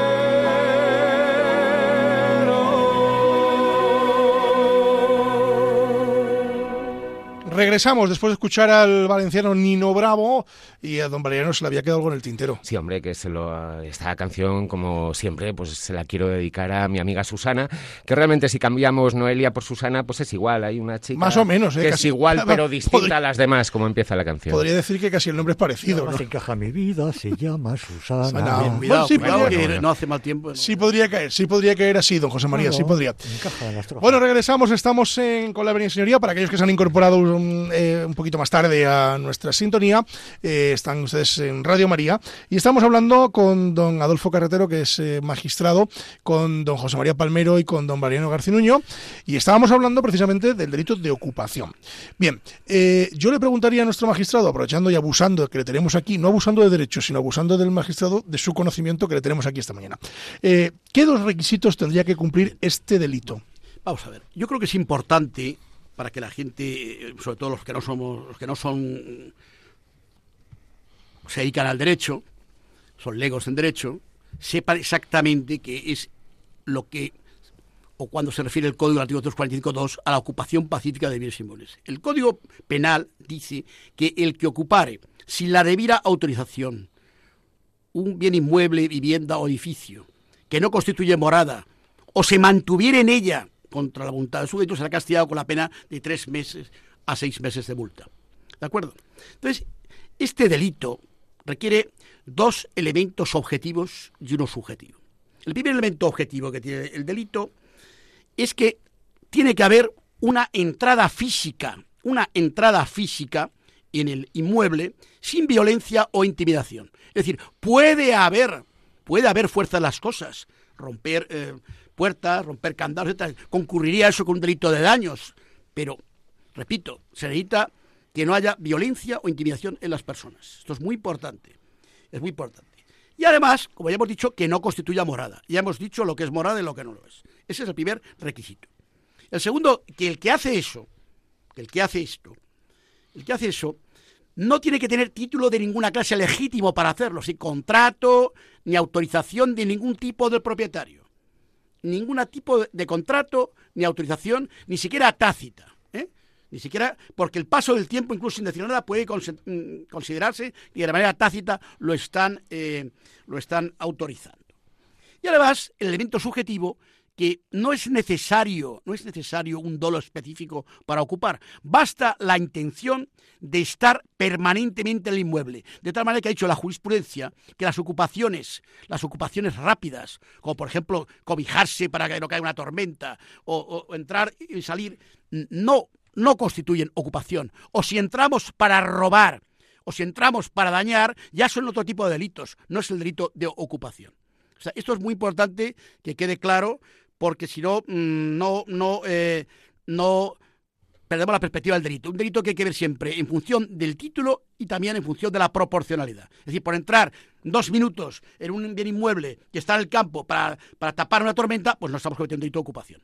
Regresamos después de escuchar al valenciano Nino Bravo y a don Mariano se le había quedado algo en el tintero. Sí, hombre, que se lo, esta canción, como siempre, pues se la quiero dedicar a mi amiga Susana, que realmente si cambiamos Noelia por Susana, pues es igual, hay una chica Más o menos, ¿eh? que es Casi- igual, pero Podría- distinta a las demás, como empieza la canción. Podría decir que casi el nombre es parecido, ¿no? se encaja mi vida, se llama Susana. Susana. Bien, Bueno, sí, cuidado, podría- que no hace mal tiempo. Sí podría caer, sí podría caer así, don José María, Claro, sí podría. Bueno, regresamos, estamos en, con la Avenida Señoría. Para aquellos que se han incorporado mm, eh, un poquito más tarde a nuestra sintonía. Eh, están ustedes en Radio María y estamos hablando con don Adolfo Carretero, que es eh, magistrado, con don José María Palmero y con don Mariano Garcinuño y estábamos hablando precisamente del delito de ocupación. Bien, yo le preguntaría a nuestro magistrado, aprovechando y abusando que le tenemos aquí, no abusando de derechos, sino abusando del magistrado, de su conocimiento que le tenemos aquí esta mañana. ¿Qué dos requisitos tendría que cumplir este delito? Vamos a ver, yo creo que es importante para que la gente, sobre todo los que no somos, los que no son, se dedican al derecho, son legos en derecho, sepan exactamente qué es lo que o cuando se refiere el Código del artículo 245.2 a la ocupación pacífica de bienes inmuebles. El Código Penal dice que el que ocupare sin la debida autorización un bien inmueble, vivienda o edificio que no constituye morada o se mantuviera en ella contra la voluntad del sujeto será castigado con la pena de tres meses a seis meses de multa. ¿De acuerdo? Entonces, este delito requiere dos elementos objetivos y uno subjetivo. El primer elemento objetivo que tiene el delito es que tiene que haber una entrada física, una entrada física en el inmueble sin violencia o intimidación. Es decir, puede haber, puede haber fuerza en las cosas, romper eh, puertas, romper candados, etc. Concurriría eso con un delito de daños. Pero, repito, se necesita que no haya violencia o intimidación en las personas. Esto es muy importante. Es muy importante. Y además, como ya hemos dicho, que no constituya morada. Ya hemos dicho lo que es morada y lo que no lo es. Ese es el primer requisito. El segundo, que el que hace eso, que el que hace esto, el que hace eso, no tiene que tener título de ninguna clase legítimo para hacerlo, sin contrato ni autorización de ningún tipo del propietario ningún tipo de contrato, ni autorización, ni siquiera tácita. ¿eh? Ni siquiera, porque el paso del tiempo, incluso sin decir nada, puede mm, considerarse y de manera tácita lo están, eh, lo están autorizando. Y además, el elemento subjetivo no es necesario, no es necesario un dolo específico para ocupar, basta la intención de estar permanentemente en el inmueble. De tal manera que ha dicho la jurisprudencia que las ocupaciones, las ocupaciones rápidas, como por ejemplo cobijarse para que no caiga una tormenta, o, entrar y salir, no, no constituyen ocupación. O si entramos para robar, o si entramos para dañar, ya son otro tipo de delitos, no es el delito de ocupación. Esto es muy importante que quede claro porque si no, mm, no, no, eh, no perdemos la perspectiva del delito. Un delito que hay que ver siempre en función del título y también en función de la proporcionalidad. Es decir, por entrar dos minutos en un bien inmueble que está en el campo para, tapar una tormenta, pues no estamos cometiendo delito de ocupación.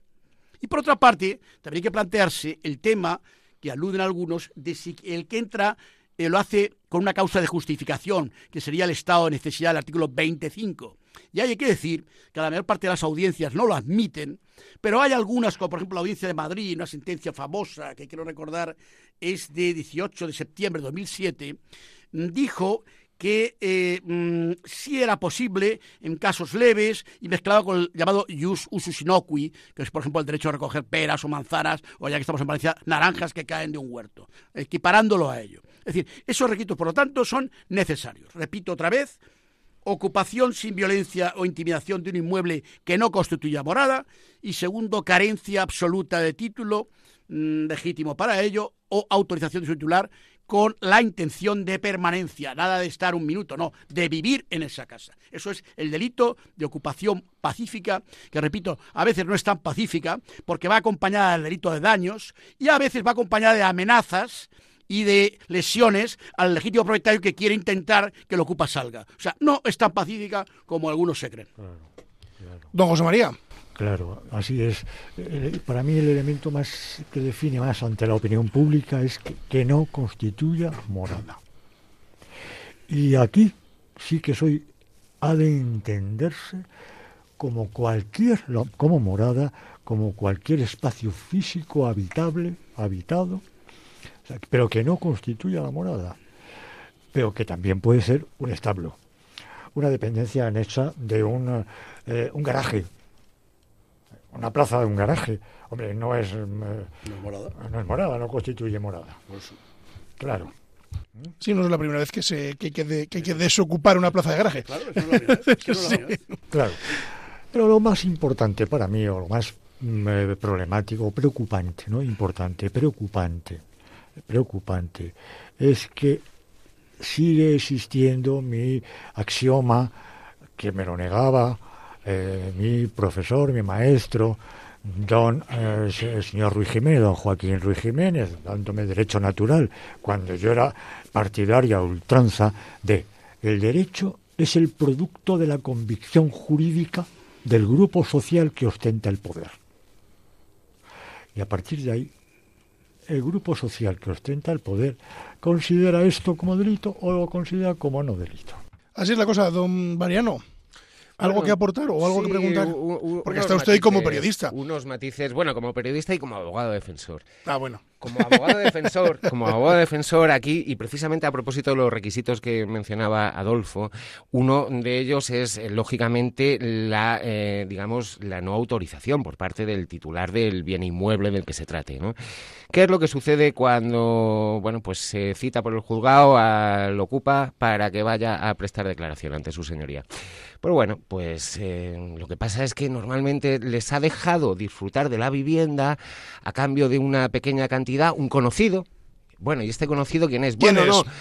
Y por otra parte, también hay que plantearse el tema que aluden algunos de si el que entra eh, lo hace con una causa de justificación, que sería el estado de necesidad del artículo 25. Y hay que decir que la mayor parte de las audiencias no lo admiten, pero hay algunas, como por ejemplo la audiencia de Madrid, una sentencia famosa que quiero recordar es de 18 de septiembre de 2007, dijo que eh, mm, sí era posible en casos leves y mezclado con el llamado jus usus innocui, que es por ejemplo el derecho a recoger peras o manzanas, o ya que estamos en Valencia, naranjas que caen de un huerto, equiparándolo a ello. Es decir, esos requisitos, por lo tanto, son necesarios. Repito otra vez, ocupación sin violencia o intimidación de un inmueble que no constituya morada y segundo, carencia absoluta de título mm, legítimo para ello o autorización de su titular con la intención de permanencia, nada de estar un minuto, no, de vivir en esa casa. Eso es el delito de ocupación pacífica, que repito, a veces no es tan pacífica porque va acompañada del delito de daños y a veces va acompañada de amenazas y de lesiones al legítimo propietario que quiere intentar que el ocupa salga. O sea, no es tan pacífica como algunos se creen. Don José María. Claro, así es. Eh, para mí el elemento más que define más ante la opinión pública es que, no constituya morada. Y aquí sí que soy ha de entenderse como cualquier como morada, como cualquier espacio físico habitable, habitado pero que no constituya la morada, pero que también puede ser un establo, una dependencia anexa de un, eh, un garaje, una plaza de un garaje. Hombre, no es, eh, no es morada. No es morada, no constituye morada. Claro. Sí, no es la primera vez que, se, que, hay, que, que, desocupar una plaza de garaje. Claro, eso es la Claro. Pero lo más importante para mí, o lo más mm, eh, problemático, preocupante, ¿no? Importante, preocupante, preocupante es que sigue existiendo mi axioma que me lo negaba eh, mi profesor, mi maestro, don eh, señor Ruiz Jiménez, don Joaquín Ruiz Jiménez, dándome derecho natural, cuando yo era partidaria ultranza de el derecho es el producto de la convicción jurídica del grupo social que ostenta el poder. Y a partir de ahí, el grupo social que ostenta el poder considera esto como delito o lo considera como no delito. Así es la cosa, don Mariano. ¿Algo Bueno, que aportar o algo que preguntar? Porque unos está usted ahí como matices- periodista. Unos matices, bueno, como periodista y como abogado defensor. Ah, bueno. Como abogado defensor, como abogado defensor aquí, y precisamente a propósito de los requisitos que mencionaba Adolfo, uno de ellos es, eh, lógicamente, la, eh, digamos, la no autorización por parte del titular del bien inmueble del que se trate, ¿no? ¿Qué es lo que sucede cuando, bueno, pues se cita por el juzgado al ocupa para que vaya a prestar declaración ante su señoría? Pues bueno, pues eh, lo que pasa es que normalmente les ha dejado disfrutar de la vivienda a cambio de una pequeña cantidad, un conocido. Bueno, ¿y este conocido quién es? ¿Quién bueno, es? no.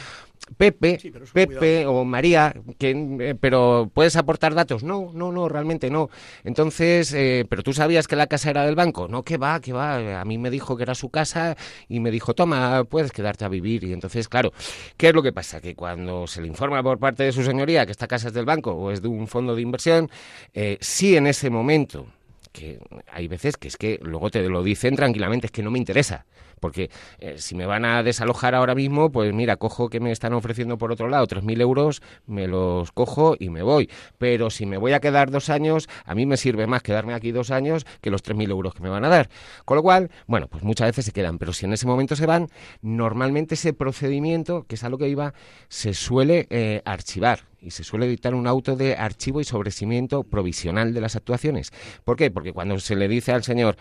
Pepe, Sí, Pepe o María, que, eh, pero ¿puedes aportar datos? No, no, no, realmente no. Entonces, eh, ¿pero tú sabías que la casa era del banco? No, que va, que va. A mí me dijo que era su casa y me dijo, toma, puedes quedarte a vivir. Y entonces, claro, ¿qué es lo que pasa? Que cuando se le informa por parte de su señoría que esta casa es del banco o es de un fondo de inversión, eh, sí en ese momento que hay veces que es que luego te lo dicen tranquilamente, es que no me interesa. Porque eh, si me van a desalojar ahora mismo, pues mira, cojo que me están ofreciendo por otro lado 3.000 euros, me los cojo y me voy. Pero si me voy a quedar dos años, a mí me sirve más quedarme aquí dos años que los 3.000 euros que me van a dar. Con lo cual, bueno, pues muchas veces se quedan. Pero si en ese momento se van, normalmente ese procedimiento, que es a lo que iba, se suele eh, archivar y se suele dictar un auto de archivo y sobrecimiento provisional de las actuaciones. ¿Por qué? Porque cuando se le dice al señor,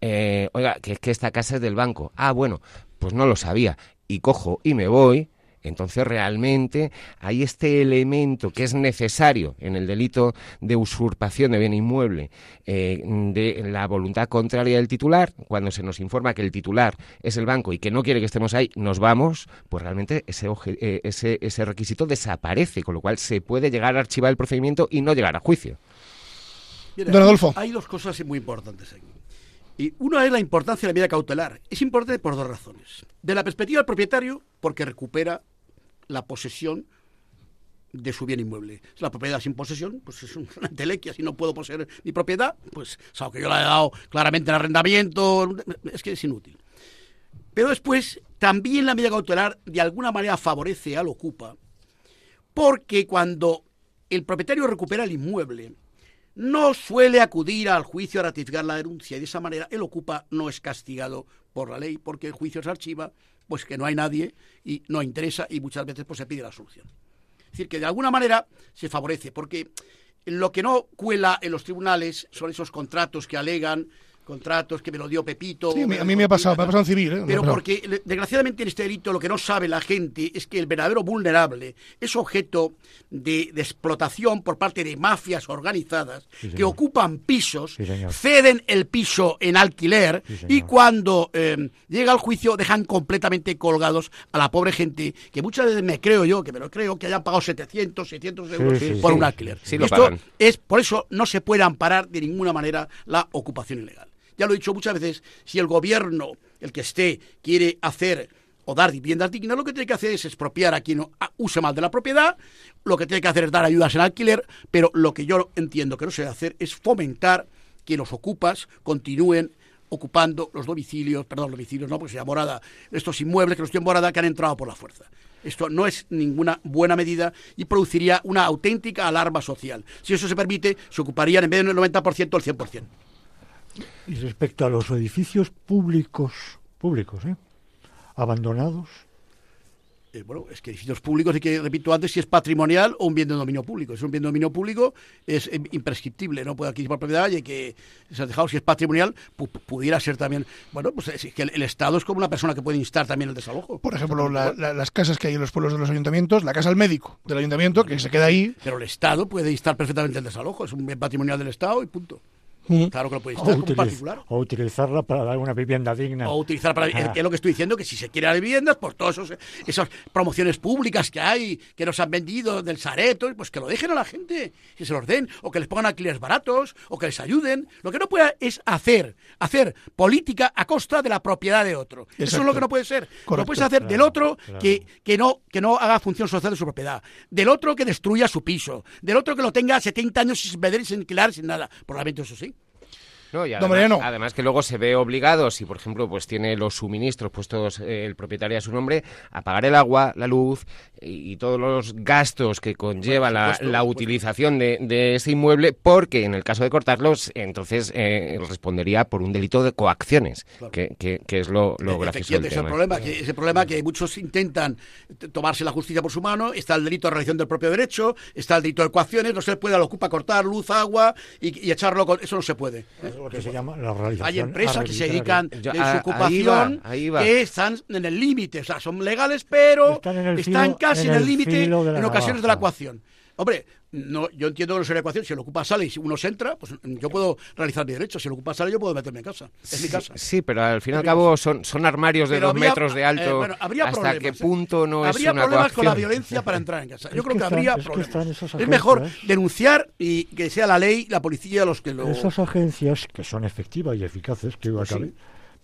eh, oiga, que es que esta casa es del banco, ah, bueno, pues no lo sabía, y cojo y me voy, entonces realmente hay este elemento que es necesario en el delito de usurpación de bien inmueble eh, de la voluntad contraria del titular, cuando se nos informa que el titular es el banco y que no quiere que estemos ahí, nos vamos, pues realmente ese, oje- eh, ese, ese requisito desaparece, con lo cual se puede llegar a archivar el procedimiento y no llegar a juicio. Mira, Don Adolfo. Hay dos cosas muy importantes aquí. Y una es la importancia de la medida cautelar. Es importante por dos razones. De la perspectiva del propietario, porque recupera la posesión de su bien inmueble. La propiedad sin posesión, pues es una entelequia. Si no puedo poseer mi propiedad, pues, salvo que yo la he dado claramente en arrendamiento, es que es inútil. Pero después, también la medida cautelar de alguna manera favorece al ocupa, porque cuando el propietario recupera el inmueble, no suele acudir al juicio a ratificar la denuncia y de esa manera el ocupa no es castigado por la ley porque el juicio se archiva, pues que no hay nadie y no interesa y muchas veces pues se pide la solución. Es decir, que de alguna manera se favorece porque lo que no cuela en los tribunales son esos contratos que alegan, contratos que me lo dio Pepito. Sí, a mí- me a lo mí dijo me ha pasado, me ha pasado en civil, ¿eh? Pero porque desgraciadamente en este delito lo que no sabe la gente es que el verdadero vulnerable es objeto de, de explotación por parte de mafias organizadas Sí, que ocupan pisos, Sí, ceden el piso en alquiler Sí, y cuando eh, llega al juicio dejan completamente colgados a la pobre gente que muchas veces me creo yo, que me lo creo, que hayan pagado 700, 600 euros sí, por sí. un alquiler. Esto es por eso no se puede amparar de ninguna manera la ocupación ilegal. Ya lo he dicho muchas veces, si el gobierno, el que esté, quiere hacer o dar viviendas dignas, lo que tiene que hacer es expropiar a quien no- use mal de la propiedad, lo que tiene que hacer es dar ayudas en alquiler, pero lo que yo entiendo que no se debe hacer es fomentar que los ocupas continúen ocupando los domicilios, perdón, los domicilios no, porque sea morada, estos inmuebles que los tienen morada que han entrado por la fuerza. Esto no es ninguna buena medida y produciría una auténtica alarma social. Si eso se permite, se ocuparían en vez del 90% el 100%. Y respecto a los edificios públicos, públicos, ¿eh? abandonados, Eh, bueno, es que edificios públicos, y que repito antes, si es patrimonial o un bien de dominio público. Si es un bien de dominio público, es eh, imprescriptible, no puede adquirir por propiedad y hay que ser dejado. Si es patrimonial, pu- pudiera ser también. Bueno, pues es que el, el Estado es como una persona que puede instar también el desalojo. Por ejemplo, la- la- las casas que hay en los pueblos de los ayuntamientos, la casa al médico del ayuntamiento, que se queda ahí. Pero el Estado puede instar perfectamente el desalojo, es un bien patrimonial del Estado y punto. Claro que lo puede O, como utiliz- particular. o utilizarla para dar una vivienda digna. O utilizar para. Ajá. Es lo que estoy diciendo, que si se quiere las viviendas, pues todas esas promociones públicas que hay, que nos han vendido del Sareto, pues que lo dejen a la gente, que se los den, o que les pongan alquileres baratos, o que les ayuden. Lo que no puede es hacer, hacer política a costa de la propiedad de otro. Eso es lo que no puede ser. No Correcto. puedes hacer del otro claro. que, que, no, que no haga función social de su propiedad, del otro que destruya su piso, del otro que lo tenga 70 años sin vender sin alquilar, sin nada. Probablemente eso sí. No, y Don además, Mariano. además que luego se ve obligado, si por ejemplo pues tiene los suministros puestos eh, el propietario a su nombre, a pagar el agua, la luz y, y todos los gastos que conlleva la, supuesto, la utilización de, de ese inmueble, porque en el caso de cortarlos, entonces eh, respondería por un delito de coacciones, que, que- que es lo, lo gracioso del ese tema. problema, que, ese problema que muchos intentan tomarse la justicia por su mano, está el delito de realización del propio derecho, está el delito de coacciones, no se le puede a la ocupa cortar luz, agua y, y echarlo con... Eso no se puede. ¿eh? Es lo que se llama la realización Hay empresas que se dedican de su ahí va, ocupación ahí va. que están en el límite, o sea, son legales, pero Están filo- casi en el límite en ocasiones de la navaja. Hombre, no, yo entiendo que no sería ecuación. Si el ocupa sale y si uno se entra, pues yo puedo realizar mi derecho. Si el ocupa sale, yo puedo meterme en casa. Es mi casa. Sí, pero al fin y al cabo son, son armarios de Pero dos habría- metros de alto. eh, bueno, habría ¿Hasta problemas, qué ¿eh? punto no habría es una problemas con la violencia para entrar en casa. Yo Es creo que que, están- habría es que problemas. están esas es mejor agencias. denunciar y que sea la ley, la policía los que lo. Esas agencias que son efectivas y eficaces, que Pues sí.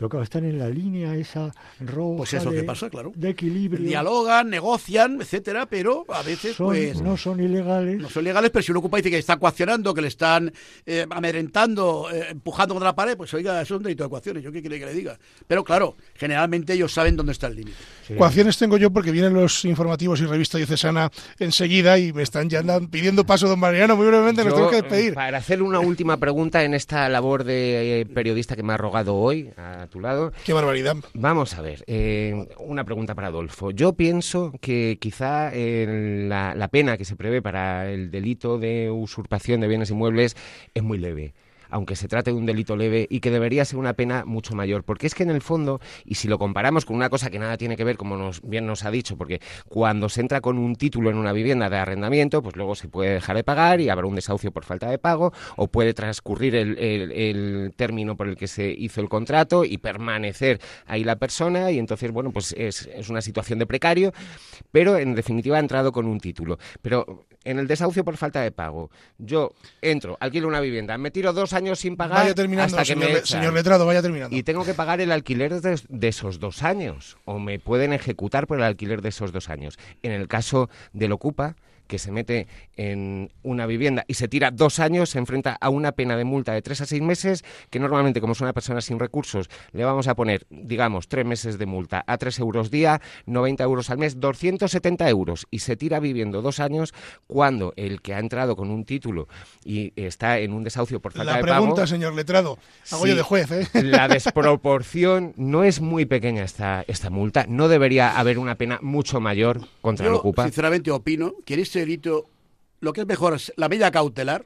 Pero claro, están en la línea esa roja Pues es lo de, que pasa, claro. de equilibrio. Dialogan, negocian, etcétera, pero a veces Son- pues no son ilegales. no son legales, pero si un ocupa dice que está coaccionando, que le están eh, amedrentando, eh, empujando contra la pared, pues oiga, eso es un delito de coacciones, ¿yo qué quiere que le diga? Pero claro, generalmente ellos saben dónde está el límite. Sí. Coacciones tengo yo porque vienen los informativos y revista diocesana enseguida y me están ya andan pidiendo paso, don Mariano. Muy brevemente, nos tengo que eh, despedir. Para hacer una última pregunta en esta labor de eh, periodista que me ha rogado hoy a tu lado, Qué barbaridad. Vamos a ver, eh, una pregunta para Adolfo. Yo pienso que quizá eh, la, la pena que se prevé para el delito de usurpación de bienes inmuebles es muy leve aunque se trate de un delito leve y que debería ser una pena mucho mayor, porque es que en el fondo, y si lo comparamos con una cosa que nada tiene que ver, como nos, bien nos ha dicho, porque cuando se entra con un título en una vivienda de arrendamiento, pues luego se puede dejar de pagar y habrá un desahucio por falta de pago, o puede transcurrir el, término por el que se hizo el contrato y permanecer ahí la persona, y entonces, bueno, pues es, es una situación de precario, pero en definitiva ha entrado con un título. Pero en el desahucio por falta de pago, yo entro, alquilo una vivienda, me tiro dos años sin pagar Vaya terminando, hasta que señor, me le- señor letrado, vaya terminando. Y tengo que pagar el alquiler de, de esos dos años, o me pueden ejecutar por el alquiler de esos dos años. En el caso del ocupa, que se mete en una vivienda y se tira dos años, se enfrenta a una pena de multa de tres a seis meses, que normalmente, como es una persona sin recursos, le vamos a poner, digamos, tres meses de multa a tres euros día, 90 euros al mes, 270 euros, y se tira viviendo dos años cuando el que ha entrado con un título y está en un desahucio por falta La de pregunta, pago... señor letrado. Hago Sí, yo de juez, ¿eh? La desproporción no es muy pequeña esta, esta multa. No debería haber una pena mucho mayor contra el Yo, ocupa. sinceramente, opino que en este delito lo que es mejor es la medida cautelar,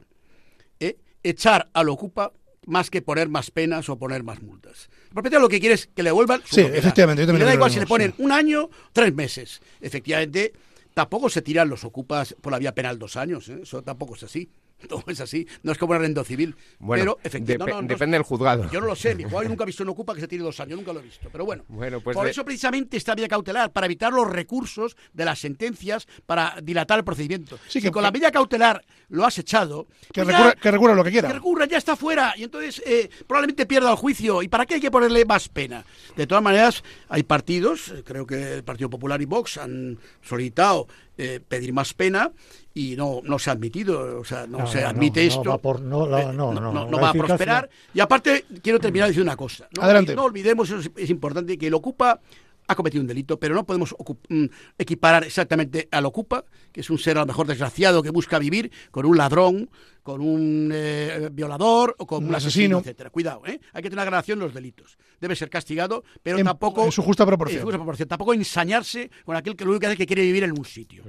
¿eh? echar al ocupa más que poner más penas o poner más multas. El propietario lo que quiere es que le devuelvan su Sí, propiedad. efectivamente, yo también le da igual si le ponen sí. un año, tres meses. Efectivamente, tampoco se tiran los ocupas por la vía penal dos años. ¿eh? Eso tampoco es así. No es así. No es como un arrendo civil. Bueno, pero efectivamente, no, depende del juzgado. Yo no lo sé. Mi yo nunca he visto un ocupa que se tire dos años. Nunca lo he visto. Pero bueno. Bueno, pues por de- eso precisamente esta vía cautelar, para evitar los recursos de las sentencias para dilatar el procedimiento. Sí, si que- con la medida cautelar lo has echado, Que pues recurra, ya- que recurra lo que quiera. que recurra, ya está fuera. Y entonces eh, probablemente pierda el juicio. ¿Y para qué hay que ponerle más pena? De todas maneras, hay partidos, eh, creo que el Partido Popular y Vox han solicitado eh, pedir más pena y no, no se ha admitido, o sea, no, No, se admite no, esto. no va por- no, va a prosperar. Y aparte, quiero terminar diciendo una cosa. No, Adelante. no olvidemos, eso es, es importante, que el Ocupa ha cometido un delito, pero no podemos mm, equiparar exactamente al Ocupa, que es un ser a lo mejor desgraciado que busca vivir con un ladrón, con un eh, violador o con Un un, asesino. asesino, etcétera. Cuidado, ¿eh? hay que tener una gradación en los delitos. Debe ser castigado, pero En- tampoco en su justa proporción. en su justa proporción. Tampoco ensañarse con aquel que lo único que hace es que quiere vivir en un sitio.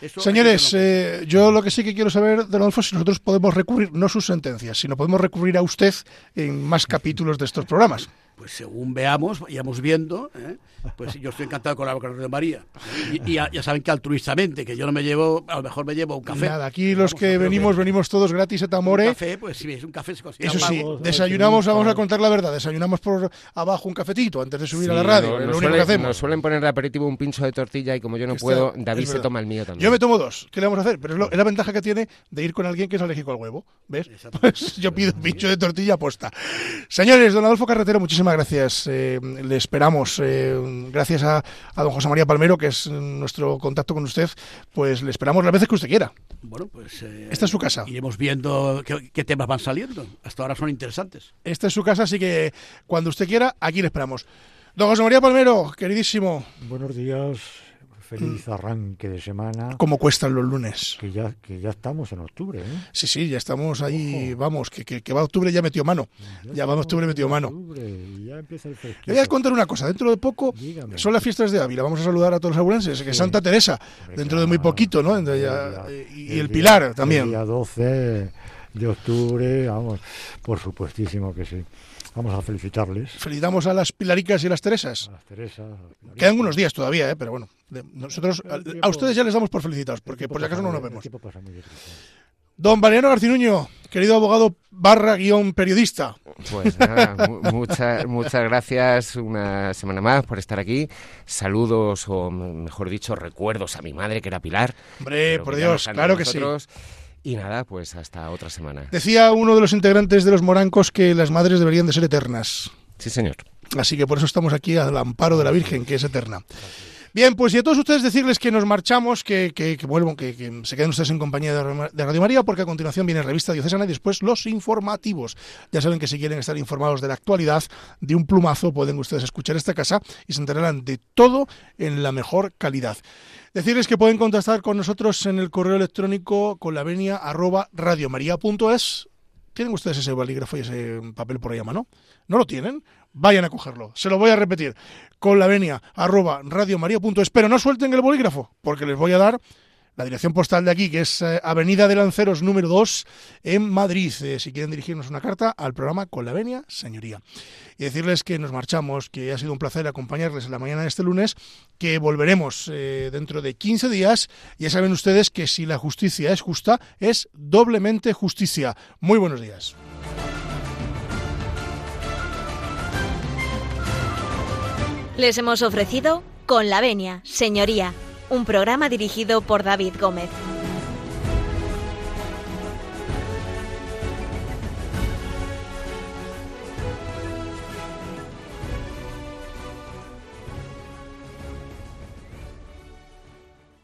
Eso Señores, eh, yo lo que sí que quiero saber, don Adolfo, si nosotros podemos recurrir, no sus sentencias, sino podemos recurrir a usted en más capítulos de estos programas. Pues según veamos, vayamos viendo, ¿eh? pues yo estoy encantado con la con de María. Y, y ya, ya saben que altruistamente, que yo no me llevo, a lo mejor me llevo un café. Nada, aquí los Vamos, que yo creo venimos, venimos todos gratis a Un Tamore. café, pues si es un café se considera Eso sí, pago. desayunamos, vamos a contar la verdad, desayunamos por abajo un cafetito antes de subir Sí, a la radio, no- lo único suele- que hacemos. nos suelen poner de aperitivo un pincho de tortilla y como yo no Está- puedo, David se toma el mío también. Yo me tomo dos, ¿qué le vamos a hacer? Pero es, lo- es la ventaja que tiene de ir con alguien que es alérgico al huevo, ¿ves? Pues yo pido pincho de tortilla aposta. Señores, don Adolfo Carretero, muchísimas gracias. eh, le esperamos. eh, gracias a, a don José María Palmero, que es nuestro contacto con usted, pues le esperamos las veces que usted quiera. Bueno, pues eh, Esta es su casa. iremos viendo qué, qué temas van saliendo. Hasta ahora son interesantes. Esta es su casa, así que cuando usted quiera, aquí le esperamos. Don José María Palmero, queridísimo, Buenos días, feliz arranque de semana. ¿cómo cuestan los lunes? Que ya, que ya estamos en octubre, ¿eh? Sí, sí, ya estamos ahí, vamos, que, que, que va octubre ya metió mano. Ya va estamos octubre metió mano. octubre ya empieza el Le fresquito. voy a contar una cosa, dentro de poco Dígame. son las fiestas de Ávila, vamos a saludar a todos los abulenses, que Sí. Santa Teresa, dentro de muy poquito, ¿no? Ya- día- y el día- Pilar también. El día 12 de octubre, vamos, por supuestísimo que sí. Vamos a felicitarles Felicitamos a las Pilaricas y a las Teresas. a las Teresas. a. Quedan unos días todavía, ¿eh? pero bueno, de- nosotros tiempo- a ustedes ya les damos por felicitados, porque por si acaso no nos vemos. pasa muy. Don Valeriano Garcinuño, querido abogado barra guion periodista. Pues nada, mu- muchas, muchas gracias una semana más por estar aquí. Saludos, o mejor dicho, recuerdos a mi madre, que era Pilar. Hombre, por Dios, claro que sí. Y nada, pues hasta otra semana. Decía uno de los integrantes de los morancos que las madres deberían de ser eternas. Sí, señor. Así que por eso estamos aquí al amparo de la Virgen, que es eterna. Bien, pues y a todos ustedes decirles que nos marchamos, que, que, que vuelvan, que, que se queden ustedes en compañía de Radio María, porque a continuación viene Revista Diocesana y después los informativos. Ya saben que si quieren estar informados de la actualidad, de un plumazo, pueden ustedes escuchar esta casa y se enterarán de todo en la mejor calidad. Decirles que pueden contactar con nosotros en el correo electrónico con la venia arroba radiomaria.es. ¿Tienen ustedes ese bolígrafo y ese papel por ahí a mano? ¿No lo tienen? Vayan a cogerlo. Se lo voy a repetir. Con la venia arroba radiomaria.es. Pero no suelten el bolígrafo, porque les voy a dar la dirección postal de aquí, que es eh, Avenida de Lanceros número 2 en Madrid. Eh, si quieren dirigirnos una carta al programa Con la Venia, señoría. Y decirles que nos marchamos, que ha sido un placer acompañarles en la mañana de este lunes, que volveremos eh, dentro de 15 días. Ya saben ustedes que si la justicia es justa, es doblemente justicia. Muy buenos días. Les hemos ofrecido Con la Venia, Señoría, un programa dirigido por David Gómez.